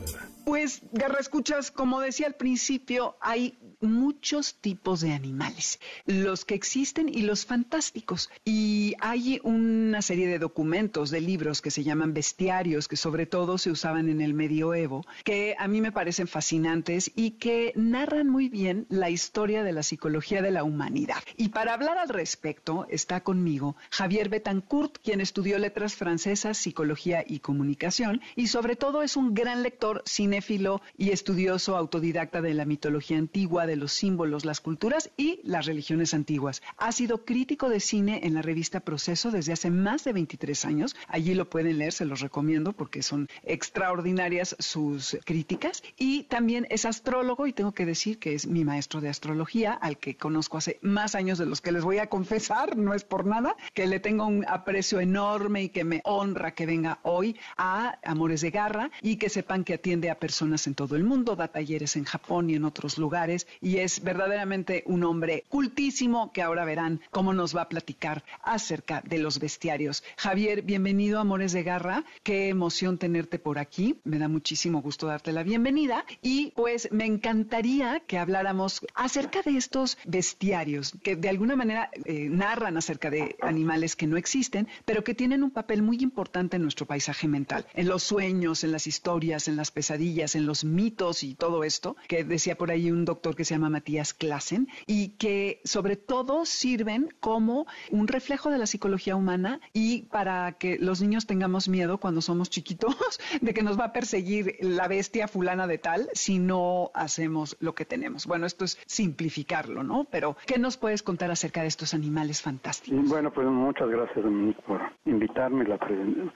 Pues, Garra Escuchas, como decía al principio, hay muchos tipos de animales, los que existen y los fantásticos. Y hay una serie de documentos, de libros que se llaman bestiarios, que sobre todo se usaban en el medioevo, que a mí me parecen fascinantes y que narran muy bien la historia de la psicología de la humanidad. Y para hablar al respecto está conmigo Javier Betancourt, quien estudió letras francesas, psicología y comunicación, y sobre todo es un gran lector, cinéfilo y estudioso autodidacta de la mitología antigua, de los símbolos, las culturas y las religiones antiguas. Ha sido crítico de cine en la revista Proceso desde hace más de 23 años. Allí lo pueden leer, se los recomiendo porque son extraordinarias sus críticas. Y también es astrólogo y tengo que decir que es mi maestro de astrología, al que conozco hace más años de los que les voy a confesar, no es por nada, que le tengo un aprecio enorme y que me honra que venga hoy a Amores de Garra y que sepan que atiende a personas en todo el mundo, da talleres en Japón y en otros lugares y es verdaderamente un hombre cultísimo que ahora verán cómo nos va a platicar acerca de los bestiarios. Javier, bienvenido a Amores de Garra. Qué emoción tenerte por aquí. Me da muchísimo gusto darte la bienvenida y pues me encantaría que habláramos acerca de estos bestiarios que de alguna manera eh, narran acerca de animales que no existen, pero que tienen un papel muy importante en nuestro paisaje mental, en los sueños, en las historias, en las pesadillas, en los mitos y todo esto, que decía por ahí un doctor que se llama Matías Klassen y que sobre todo sirven como un reflejo de la psicología humana y para que los niños tengamos miedo cuando somos chiquitos de que nos va a perseguir la bestia fulana de tal si no hacemos lo que tenemos. Bueno, esto es simplificarlo, ¿no? Pero, ¿qué nos puedes contar acerca de estos animales fantásticos? Bueno, pues muchas gracias, Dominique, por invitarme la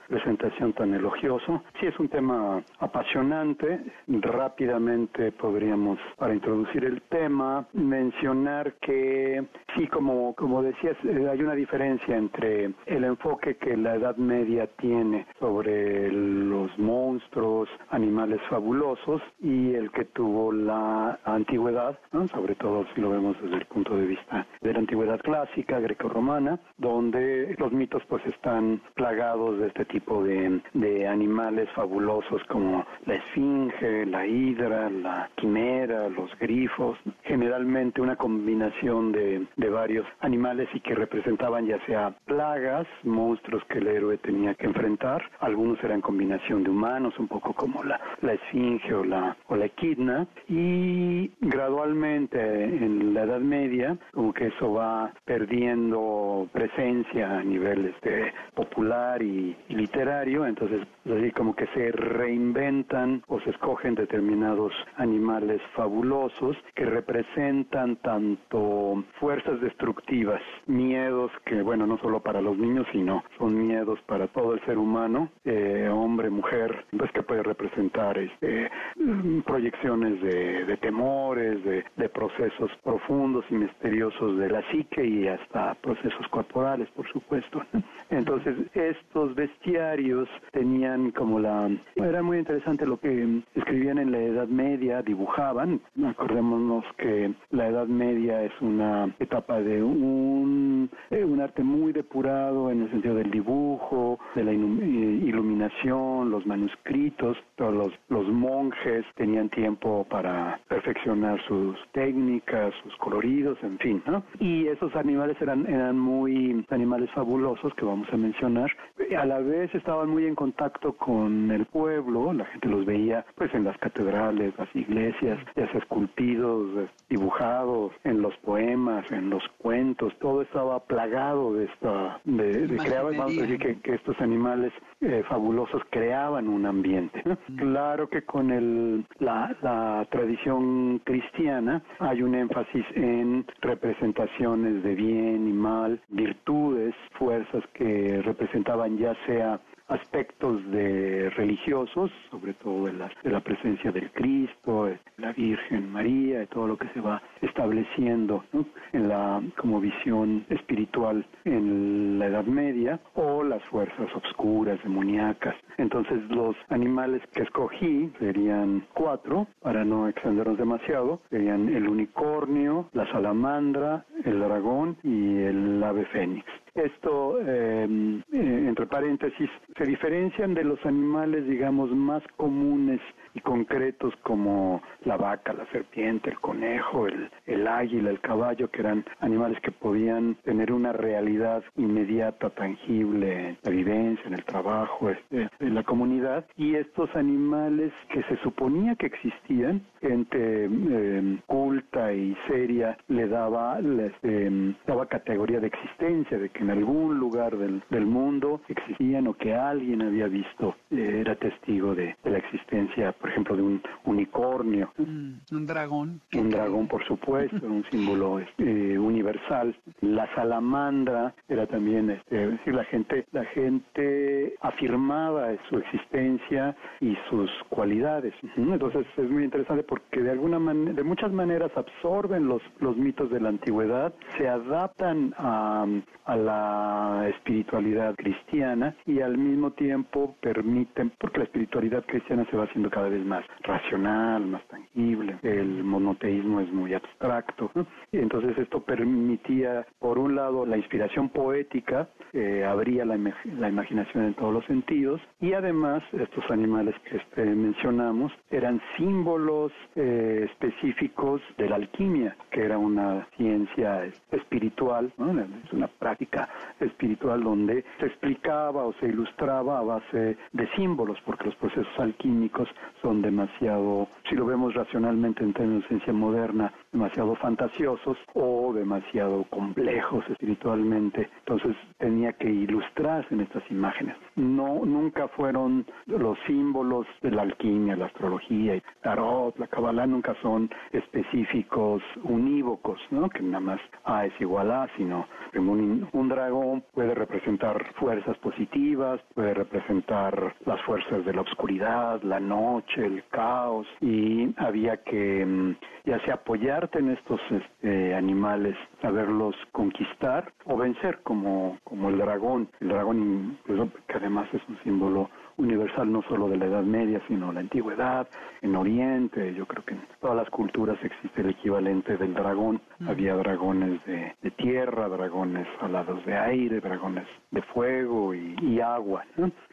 presentación tan elogiosa. Sí, es un tema apasionante. Rápidamente podríamos, para introducir el tema, mencionar que sí, como, como decías, eh, hay una diferencia entre el enfoque que la Edad Media tiene sobre los monstruos, animales fabulosos, y el que tuvo la antigüedad, sobre todo si lo vemos desde el punto de vista de la antigüedad clásica, greco-romana, donde los mitos pues están plagados de este tipo de, de animales fabulosos como la esfinge, la hidra, la quimera, los grifos, generalmente una combinación de, de varios animales y que representaban ya sea plagas, monstruos que el héroe tenía que enfrentar, algunos eran combinación de humanos, un poco como la, la esfinge o la, o la equidna, y gradualmente en la Edad Media, como que eso va perdiendo presencia a nivel este, popular y, y literario, entonces así como que se reinventan o escogen determinados animales fabulosos que representan tanto fuerzas destructivas, miedos que, bueno, no solo para los niños, sino son miedos para todo el ser humano, eh, hombre, mujer, pues que puede representar este, proyecciones de, temores, de, de, procesos profundos y misteriosos de la psique y hasta procesos corporales, por supuesto. Entonces, estos bestiarios tenían como la... Era muy interesante lo que escribían en la Edad Media, dibujaban, acordémonos que la Edad Media es una etapa de un, eh, un arte muy depurado en el sentido del dibujo, de la eh, iluminación, los manuscritos, todos los, los monjes tenían tiempo para perfeccionar sus técnicas, sus coloridos, en fin, ¿no? Y esos animales eran, eran muy animales fabulosos que vamos a mencionar. A la vez estaban muy en contacto con el pueblo, la gente los veía pues en las catedrales, las iglesias, ya sea esculpidos, dibujados, en los poemas, en los cuentos, todo estaba plagado de esta, de, de vamos a decir que, que estos animales eh, fabulosos creaban un ambiente. Claro que con el, la, la tradición cristiana hay un énfasis en representaciones de bien y mal, virtudes, fuerzas que representaban ya sea aspectos de religiosos, sobre todo de la, de la presencia del Cristo, la Virgen María, y todo lo que se va estableciendo en la como visión espiritual en la Edad Media, o las fuerzas obscuras, demoníacas. Entonces los animales que escogí serían cuatro, para no extendernos demasiado, serían el unicornio, la salamandra, el dragón y el ave fénix. Esto, em, eh, entre paréntesis, se diferencian de los animales, digamos, más comunes y concretos como la vaca, la serpiente, el conejo, el, el águila, el caballo, que eran animales que podían tener una realidad inmediata, tangible, en la vivencia, en el trabajo, este, en la comunidad. Y estos animales que se suponía que existían, gente em, culta y seria le daba, les, em, daba categoría de existencia, de que en algún lugar del, del mundo existían o que alguien había visto, eh, era testigo de, de la existencia por ejemplo, de un unicornio. Mm, un dragón. Un dragón, por supuesto, un símbolo este, universal. La salamandra era también, este, decir, la gente, la gente afirmaba su existencia y sus cualidades. Entonces es muy interesante porque de alguna manera, de muchas maneras absorben los, los mitos de la antigüedad, se adaptan a, a la espiritualidad cristiana y al mismo tiempo permiten, porque la espiritualidad cristiana se va haciendo cada vez más racional, más tangible, el monoteísmo es muy abstracto, y entonces esto permitía, por un lado, la inspiración poética, eh, abría la, la, imaginación en todos los sentidos, y además estos animales que este, mencionamos eran símbolos eh, específicos de la alquimia, que era una ciencia espiritual, es una práctica espiritual donde se explicaba o se ilustraba a base de símbolos, porque los procesos alquímicos son demasiado, si lo vemos racionalmente en términos de ciencia moderna, demasiado fantasiosos o demasiado complejos espiritualmente. Entonces tenía que ilustrarse en estas imágenes. No, nunca fueron los símbolos de la alquimia, la astrología, el tarot, la cabalá, nunca son específicos unívocos, ¿no? Que nada más A es igual a, sino un, un dragón puede representar fuerzas positivas, puede representar las fuerzas de la oscuridad, la noche, el caos, y había que mm, ya sea apoyarte en estos este, animales, saberlos conquistar o vencer como, como el dragón, el dragón que además es un símbolo universal no solo de la Edad Media, sino la Antigüedad, en Oriente, yo creo que en todas las culturas existe el equivalente del dragón. Había dragones de, tierra, dragones alados de aire, dragones de fuego y, agua.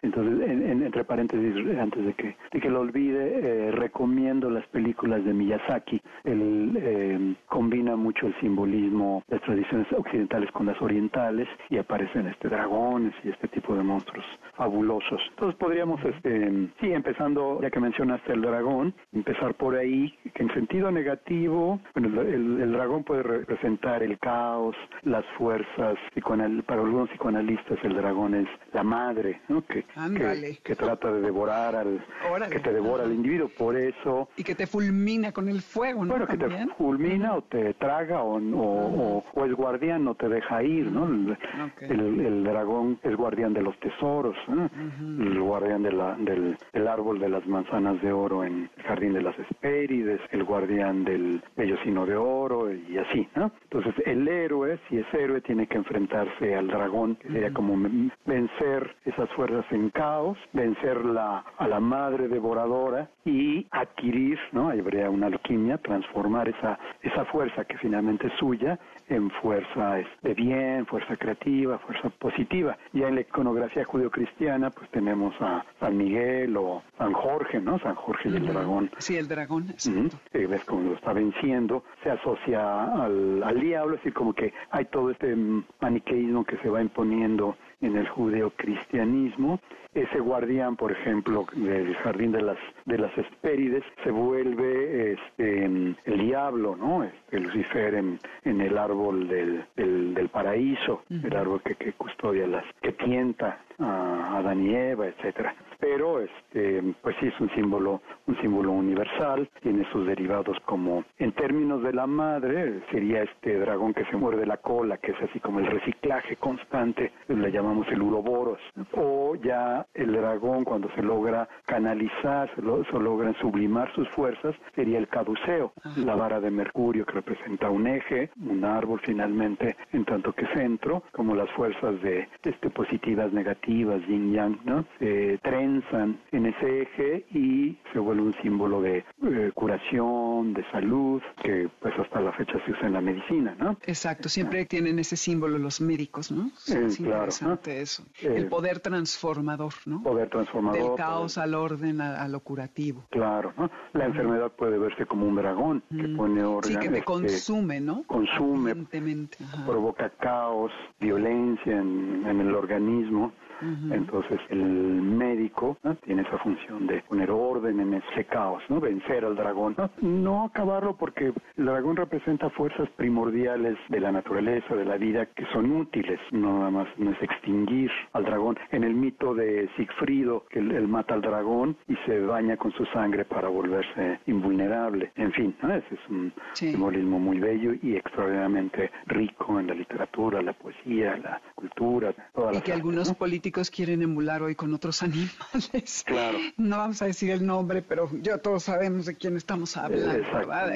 Entonces, entre paréntesis, antes de que, de que lo olvide, eh, recomiendo las películas de Miyazaki. Él eh, combina mucho el simbolismo, las tradiciones occidentales con las orientales y aparecen este dragones y este tipo de monstruos fabulosos. Entonces, podríamos, este, sí, empezando, ya que mencionaste el dragón, empezar por ahí, que en sentido negativo, bueno, el, dragón puede representar el caos, las fuerzas, para algunos psicoanalistas el dragón es la madre, ¿no? Que, que, trata de devorar al, que te devora al individuo, por eso... Y que te fulmina con el fuego, ¿no? Bueno, que te fulmina o te traga o, o, es guardián, no te deja ir, ¿no? El, dragón es guardián de los tesoros, ¿no? Guardián de la, del, árbol de las manzanas de oro en el jardín de las Hespérides, el guardián del bellocino de oro y así, ¿no? Entonces el héroe, si es héroe, tiene que enfrentarse al dragón, que sería como vencer esas fuerzas en caos, vencer la, a la madre devoradora y adquirir, ¿no? Habría una alquimia, transformar esa, esa fuerza que finalmente es suya en fuerza de bien, fuerza creativa, fuerza positiva. Ya en la iconografía judeocristiana, pues tenemos a San Miguel o San Jorge, ¿no? San Jorge y el dragón. Sí, el dragón. ves cómo lo está venciendo, se asocia al, al diablo, es decir, como que hay todo este maniqueísmo que se va imponiendo en el judeocristianismo. Ese guardián, por ejemplo, del jardín de las de las Hespérides, se vuelve este, el diablo, ¿no? Este, Lucifer en, en el árbol del, del, paraíso, el árbol que, que custodia las, que tienta a Adán y Eva, etcétera pero este pues sí es un símbolo un símbolo universal tiene sus derivados como en términos de la madre sería este dragón que se muerde la cola que es así como el reciclaje constante le llaman llamamos el uroboros, o ya el dragón cuando se logra canalizar, se, lo, se logran sublimar sus fuerzas, sería el caduceo, la vara de mercurio que representa un eje, un árbol finalmente, en tanto que centro, como las fuerzas de este, positivas, negativas, yin yang, ¿no? Se trenzan en ese eje y se vuelve un símbolo de eh, curación, de salud, que pues hasta la fecha se usa en la medicina, ¿no? Exacto, siempre tienen ese símbolo los médicos, ¿no? es eso. el poder transformador, ¿no? Poder transformador. Del caos al orden, a, lo curativo. Claro, ¿no? La enfermedad puede verse como un dragón que pone orden. Sí, que te consume, ¿no? Consume, provoca caos, violencia en, en el organismo entonces el médico tiene esa función de poner orden en ese caos, ¿no? vencer al dragón. ¿no? acabarlo porque el dragón representa fuerzas primordiales de la naturaleza, de la vida, que son útiles. No nada más no es extinguir al dragón. En el mito de Sigfrido, que él, mata al dragón y se baña con su sangre para volverse invulnerable. En fin, ese es un simbolismo muy bello y extraordinariamente rico en la literatura, la poesía, la cultura. Toda y que algunos políticos quieren emular hoy con otros animales. Claro. No vamos a decir el nombre, pero ya todos sabemos de quién estamos hablando,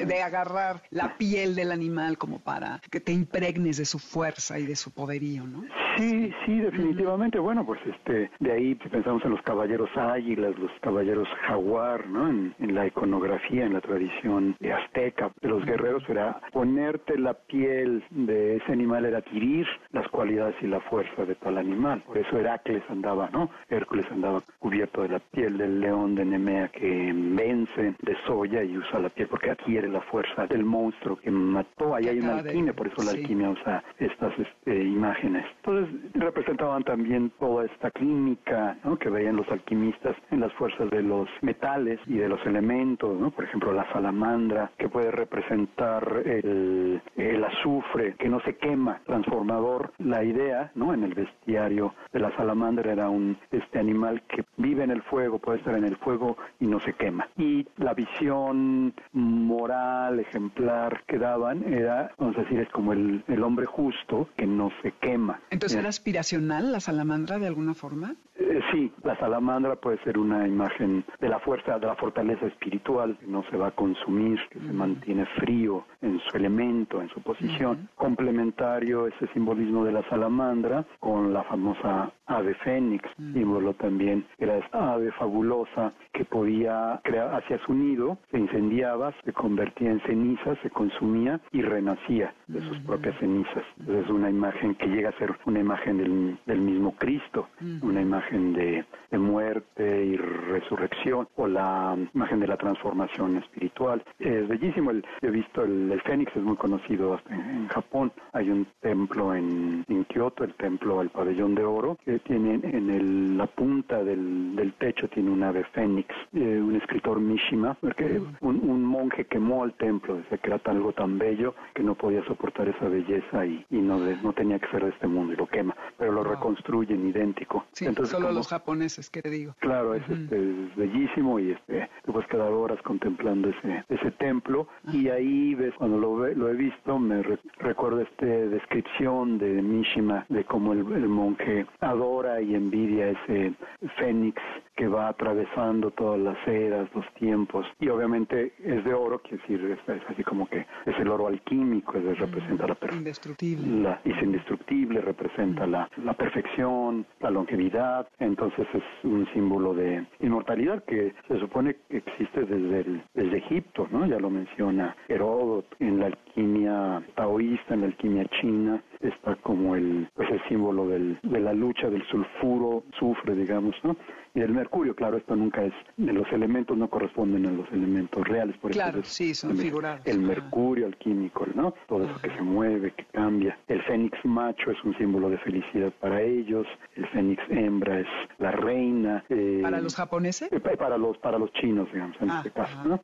De agarrar la piel del animal como para que te impregnes de su fuerza y de su poderío, ¿no? Sí, sí, definitivamente. Bueno, pues este, de ahí si pensamos en los caballeros águilas, los caballeros jaguar, ¿no? En, la iconografía, en la tradición azteca de los guerreros era ponerte la piel de ese animal era adquirir las cualidades y la fuerza de tal animal. Por eso Heracles andaba, ¿no? Hércules andaba cubierto de la piel del león de Nemea que vence de Soya y usa la piel porque adquiere la fuerza del monstruo que mató. Ahí hay una alquimia, por eso la alquimia usa estas este, imágenes. Entonces representaban también toda esta clínica que veían los alquimistas en las fuerzas de los metales y de los elementos, ¿no? por ejemplo la salamandra que puede representar el, el azufre que no se quema, transformador. La idea ¿no? en el bestiario de la salamandra era un este animal que vive en el fuego, puede estar en el fuego y no se quema. Y la visión moral, ejemplar que daban era, vamos a decir, es como el, el hombre justo que no se quema. Entonces, ¿Era aspiracional la salamandra de alguna forma? Eh, sí, la salamandra puede ser una imagen de la fuerza, de la fortaleza espiritual, que no se va a consumir, que se mantiene frío en su elemento, en su posición. Complementario ese simbolismo de la salamandra con la famosa ave fénix, símbolo también, era esta ave fabulosa que podía crear hacia su nido, se incendiaba, se convertía en ceniza, se consumía y renacía de sus propias cenizas. Es una imagen que llega a ser una imagen del, mismo Cristo, una imagen de, muerte y resurrección, o la imagen de la transformación espiritual. Es bellísimo, el, he visto el, Fénix, es muy conocido hasta en, Japón. Hay un templo en, en, Kioto, el templo al pabellón de oro, que tiene en el, la punta del, del techo tiene un ave Fénix, eh, un escritor Mishima, porque un, monje quemó el templo, decía que era algo tan bello que no podía soportar esa belleza y, y no, no tenía que ser de este mundo y lo quema, pero lo reconstruyen idéntico. Sí, Entonces, solo los japoneses, ¿qué te digo? Claro, es, este, es bellísimo y este, te puedes quedar horas contemplando ese, ese templo. Y ahí ves, cuando lo, lo he visto, me recuerdo esta descripción de Mishima de cómo el, el monje adora y envidia ese fénix que va atravesando todas las eras, los tiempos, y obviamente es de oro, quiere decir, es, así como que es el oro alquímico, es, representa la. Indestructible. es indestructible, representa la, la, perfección, la longevidad, entonces es un símbolo de inmortalidad que se supone que existe desde, el, desde Egipto, ¿no? Ya lo menciona Heródoto, en la alquimia taoísta, en la alquimia china, está como el, pues el símbolo del, de la lucha del sulfuro, sufre, digamos, ¿no? y del mercurio. Claro, esto nunca es, los elementos no corresponden a los elementos reales, por claro, sí, son el, figurados. El mercurio, el químico, ¿no? Todo eso que se mueve, que cambia. El fénix macho es un símbolo de felicidad para ellos, el fénix hembra es la reina. Eh, ¿Para los japoneses? Eh, para los para los chinos, digamos, en este caso, ¿no?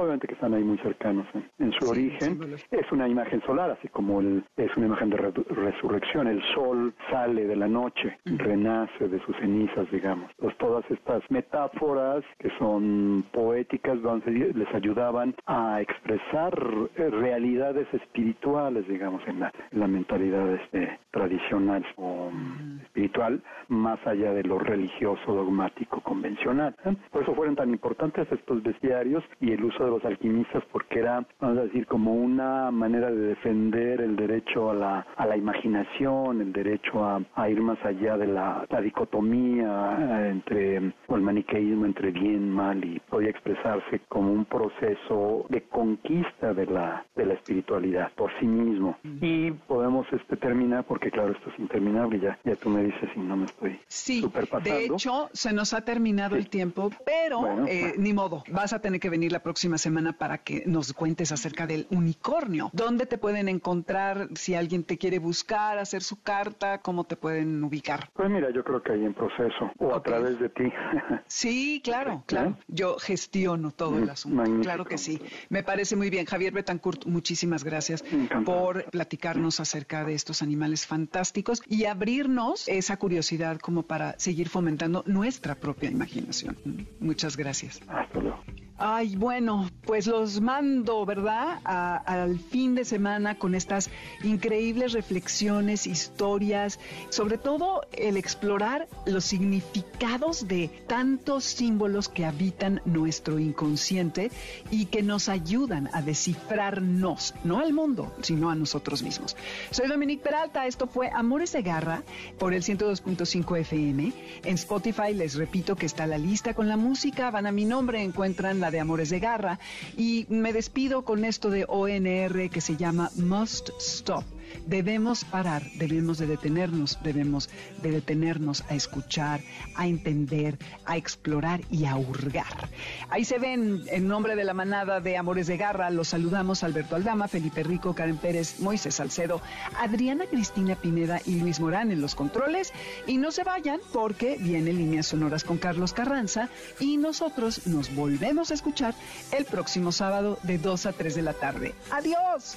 obviamente que están ahí muy cercanos en, su origen. Es una imagen solar, así como el, es una imagen de resurrección, el sol sale de la noche, renace de sus cenizas, digamos. Pues todas estas metáforas que son poéticas les ayudaban a expresar eh, realidades espirituales, digamos, en la, mentalidad este, tradicional o espiritual, más allá de lo religioso, dogmático, convencional. ¿eh? Por eso fueron tan importantes estos bestiarios y el uso de los alquimistas, porque era, vamos a decir, como una manera de defender el derecho a la, a la imaginación, el derecho a, ir más allá de la, dicotomía eh, entre, o el maniqueísmo entre bien, mal, y podía expresarse como un proceso de conquista de la, de la espiritualidad por sí mismo. Y podemos este, terminar, porque claro, esto es interminable, ya, ya tú me dices si no me estoy sí, De hecho, se nos ha terminado el tiempo, pero eh, ni modo, vas a tener que venir la próxima semana para que nos cuentes acerca del unicornio. ¿Dónde te pueden encontrar si alguien te quiere buscar, hacer su carta? ¿Cómo te pueden ubicar? Pues mira, yo creo que hay en proceso o a través de ti. sí, claro, claro. Yo gestiono todo el asunto. Claro que sí. Me parece muy bien. Javier Betancourt, muchísimas gracias por platicarnos acerca de estos animales fantásticos y abrirnos esa curiosidad como para seguir fomentando nuestra propia imaginación. Muchas gracias. Hasta luego. Ay, bueno, pues los mando, ¿verdad? al fin de semana con estas increíbles reflexiones, historias, sobre todo el explorar los significados de tantos símbolos que habitan nuestro inconsciente y que nos ayudan a descifrarnos, no al mundo, sino a nosotros mismos. Soy Dominique Peralta, esto fue Amores de Garra por el 102.5 FM. En Spotify les repito que está la lista con la música, van a mi nombre, encuentran la de Amores de Garra. Y me despido con esto de ONR que se llama Must Stop. Debemos parar, debemos de detenernos, debemos de detenernos a escuchar, a entender, a explorar y a hurgar. Ahí se ven, en nombre de la manada de Amores de Garra, los saludamos Alberto Aldama, Felipe Rico, Karen Pérez, Moisés Salcedo, Adriana Cristina Pineda y Luis Morán en los controles. Y no se vayan porque viene Líneas Sonoras con Carlos Carranza y nosotros nos volvemos a escuchar el próximo sábado de 2 a 3 de la tarde. ¡Adiós!